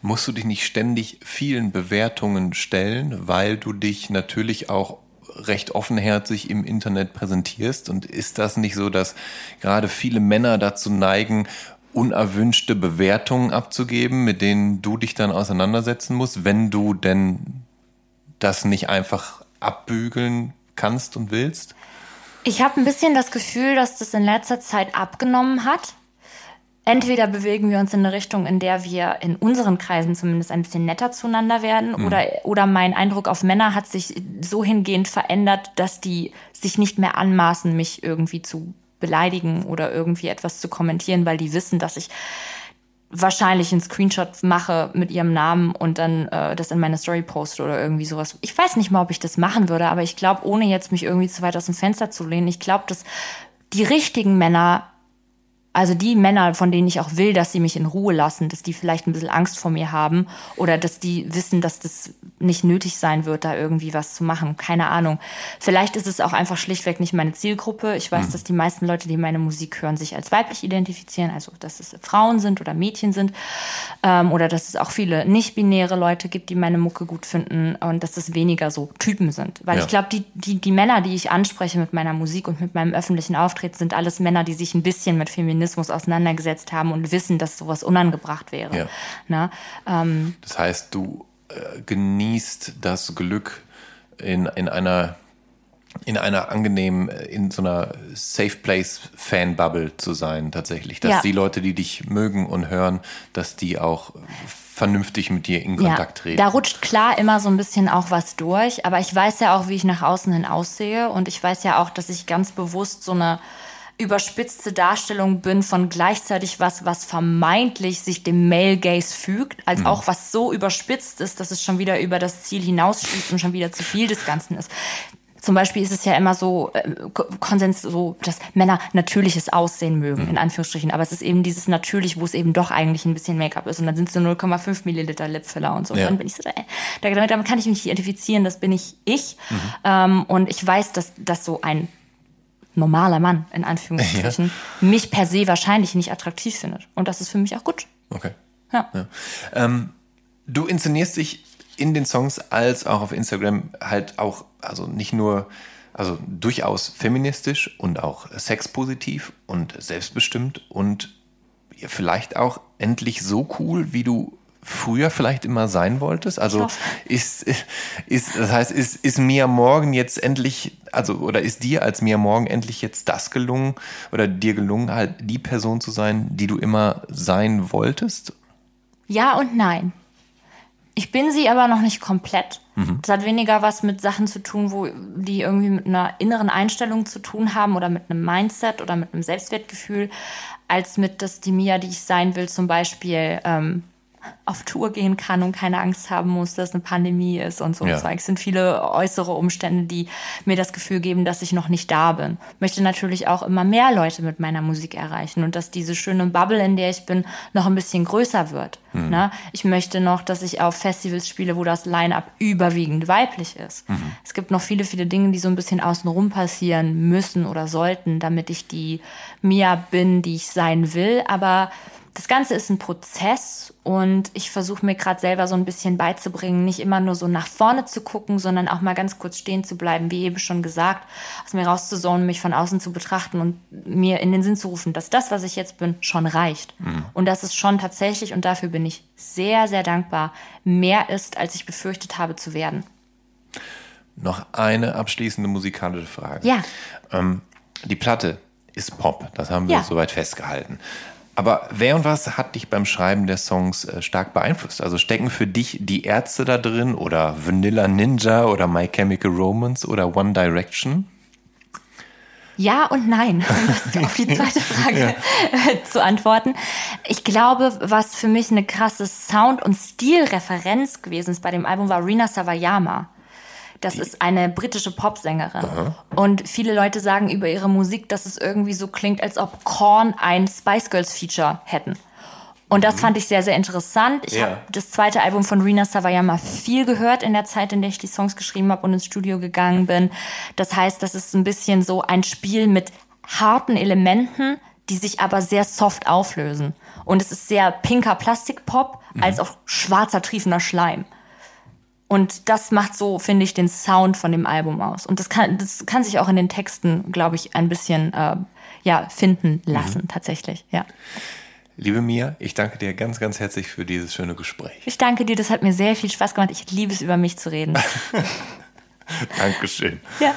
Musst du dich nicht ständig vielen Bewertungen stellen, weil du dich natürlich auch recht offenherzig im Internet präsentierst? Und ist das nicht so, dass gerade viele Männer dazu neigen, unerwünschte Bewertungen abzugeben, mit denen du dich dann auseinandersetzen musst, wenn du denn das nicht einfach abbügeln kannst und willst? Ich habe ein bisschen das Gefühl, dass das in letzter Zeit abgenommen hat entweder bewegen wir uns in eine Richtung, in der wir in unseren Kreisen zumindest ein bisschen netter zueinander werden, mhm. oder, oder mein Eindruck auf Männer hat sich so hingehend verändert, dass die sich nicht mehr anmaßen, mich irgendwie zu beleidigen oder irgendwie etwas zu kommentieren, weil die wissen, dass ich wahrscheinlich einen Screenshot mache mit ihrem Namen und dann äh, das in meine Story poste oder irgendwie sowas. Ich weiß nicht mal, ob ich das machen würde, aber ich glaube, ohne jetzt mich irgendwie zu weit aus dem Fenster zu lehnen, ich glaube, dass die richtigen Männer also die Männer, von denen ich auch will, dass sie mich in Ruhe lassen, dass die vielleicht ein bisschen Angst vor mir haben oder dass die wissen, dass das nicht nötig sein wird, da irgendwie was zu machen. Keine Ahnung. Vielleicht ist es auch einfach schlichtweg nicht meine Zielgruppe. Ich weiß, mhm. dass die meisten Leute, die meine Musik hören, sich als weiblich identifizieren, also dass es Frauen sind oder Mädchen sind ähm, oder dass es auch viele nicht-binäre Leute gibt, die meine Mucke gut finden und dass es weniger so Typen sind. Weil ja. ich glaube, die, die, die Männer, die ich anspreche mit meiner Musik und mit meinem öffentlichen Auftritt, sind alles Männer, die sich ein bisschen mit Feminismus Feminismus auseinandergesetzt haben und wissen, dass sowas unangebracht wäre. Ja. Na, ähm, das heißt, du äh, genießt das Glück in, in einer in einer angenehmen, äh, in so einer Safe Place Fan Bubble zu sein, tatsächlich. Dass ja. die Leute, die dich mögen und hören, dass die auch vernünftig mit dir in Kontakt ja, treten. Da rutscht klar immer so ein bisschen auch was durch, aber ich weiß ja auch, wie ich nach außen hin aussehe und ich weiß ja auch, dass ich ganz bewusst so eine überspitzte Darstellung bin von gleichzeitig was, was vermeintlich sich dem Male Gaze fügt, als mhm. auch was so überspitzt ist, dass es schon wieder über das Ziel hinausschießt und schon wieder zu viel des Ganzen ist. Zum Beispiel ist es ja immer so äh, Konsens, so dass Männer natürliches Aussehen mögen, mhm. in Anführungsstrichen. Aber es ist eben dieses natürlich, wo es eben doch eigentlich ein bisschen Make-up ist. Und dann sind es so 0,5 Milliliter Lipfiller und so. Ja. Und dann bin ich so, äh, damit, damit kann ich mich identifizieren, das bin ich ich. Mhm. Ähm, und ich weiß, dass das so ein normaler Mann, in Anführungsstrichen, ja. mich per se wahrscheinlich nicht attraktiv findet. Und das ist für mich auch gut. Okay. Ja. ja. Ähm, du inszenierst dich in den Songs als auch auf Instagram halt auch, also nicht nur, also durchaus feministisch und auch sexpositiv und selbstbestimmt und vielleicht auch endlich so cool, wie du früher vielleicht immer sein wolltest? Also ist, ist, das heißt, ist, ist Mia Morgan jetzt endlich, also oder ist dir als Mia Morgan endlich jetzt das gelungen oder dir gelungen, halt die Person zu sein, die du immer sein wolltest? Ja und nein. Ich bin sie aber noch nicht komplett. Mhm. Das hat weniger was mit Sachen zu tun, wo die irgendwie mit einer inneren Einstellung zu tun haben oder mit einem Mindset oder mit einem Selbstwertgefühl, als mit, dass die Mia, die ich sein will, zum Beispiel ähm, auf Tour gehen kann und keine Angst haben muss, dass eine Pandemie ist und so. Ja. Es sind viele äußere Umstände, die mir das Gefühl geben, dass ich noch nicht da bin. Ich möchte natürlich auch immer mehr Leute mit meiner Musik erreichen und dass diese schöne Bubble, in der ich bin, noch ein bisschen größer wird. Mhm. Ne? Ich möchte noch, dass ich auf Festivals spiele, wo das Line-up überwiegend weiblich ist. Mhm. Es gibt noch viele, viele Dinge, die so ein bisschen außenrum passieren müssen oder sollten, damit ich die Mia bin, die ich sein will. Aber das Ganze ist ein Prozess und ich versuche mir gerade selber so ein bisschen beizubringen, nicht immer nur so nach vorne zu gucken, sondern auch mal ganz kurz stehen zu bleiben, wie eben schon gesagt, aus mir rauszusonnen, mich von außen zu betrachten und mir in den Sinn zu rufen, dass das, was ich jetzt bin, schon reicht. Mhm. Und dass es schon tatsächlich, und dafür bin ich sehr, sehr dankbar, mehr ist, als ich befürchtet habe zu werden. Noch eine abschließende musikalische Frage. Ja. Ähm, die Platte ist Pop, das haben wir ja. soweit festgehalten. Aber wer und was hat dich beim Schreiben der Songs äh, stark beeinflusst? Also stecken für dich die Ärzte da drin oder Vanilla Ninja oder My Chemical Romance oder One Direction? Ja und nein, um auf die zweite Frage ja. Äh, zu antworten. Ich glaube, was für mich eine krasse Sound- und Stilreferenz gewesen ist bei dem Album war Rina Savayama. Das ist eine britische Popsängerin. Aha. Und viele Leute sagen über ihre Musik, dass es irgendwie so klingt, als ob Korn ein Spice Girls Feature hätten. Und das mhm. fand ich sehr, sehr interessant. Ich ja. habe das zweite Album von Rina Savayama viel gehört in der Zeit, in der ich die Songs geschrieben habe und ins Studio gegangen bin. Das heißt, das ist ein bisschen so ein Spiel mit harten Elementen, die sich aber sehr soft auflösen. Und es ist sehr pinker Plastikpop mhm. als auch schwarzer, triefender Schleim. Und das macht so, finde ich, den Sound von dem Album aus. Und das kann, das kann sich auch in den Texten, glaube ich, ein bisschen äh, ja, finden lassen, mhm. tatsächlich, ja. Liebe Mia, ich danke dir ganz, ganz herzlich für dieses schöne Gespräch. Ich danke dir, das hat mir sehr viel Spaß gemacht. Ich liebe es, über mich zu reden. Dankeschön. Ja.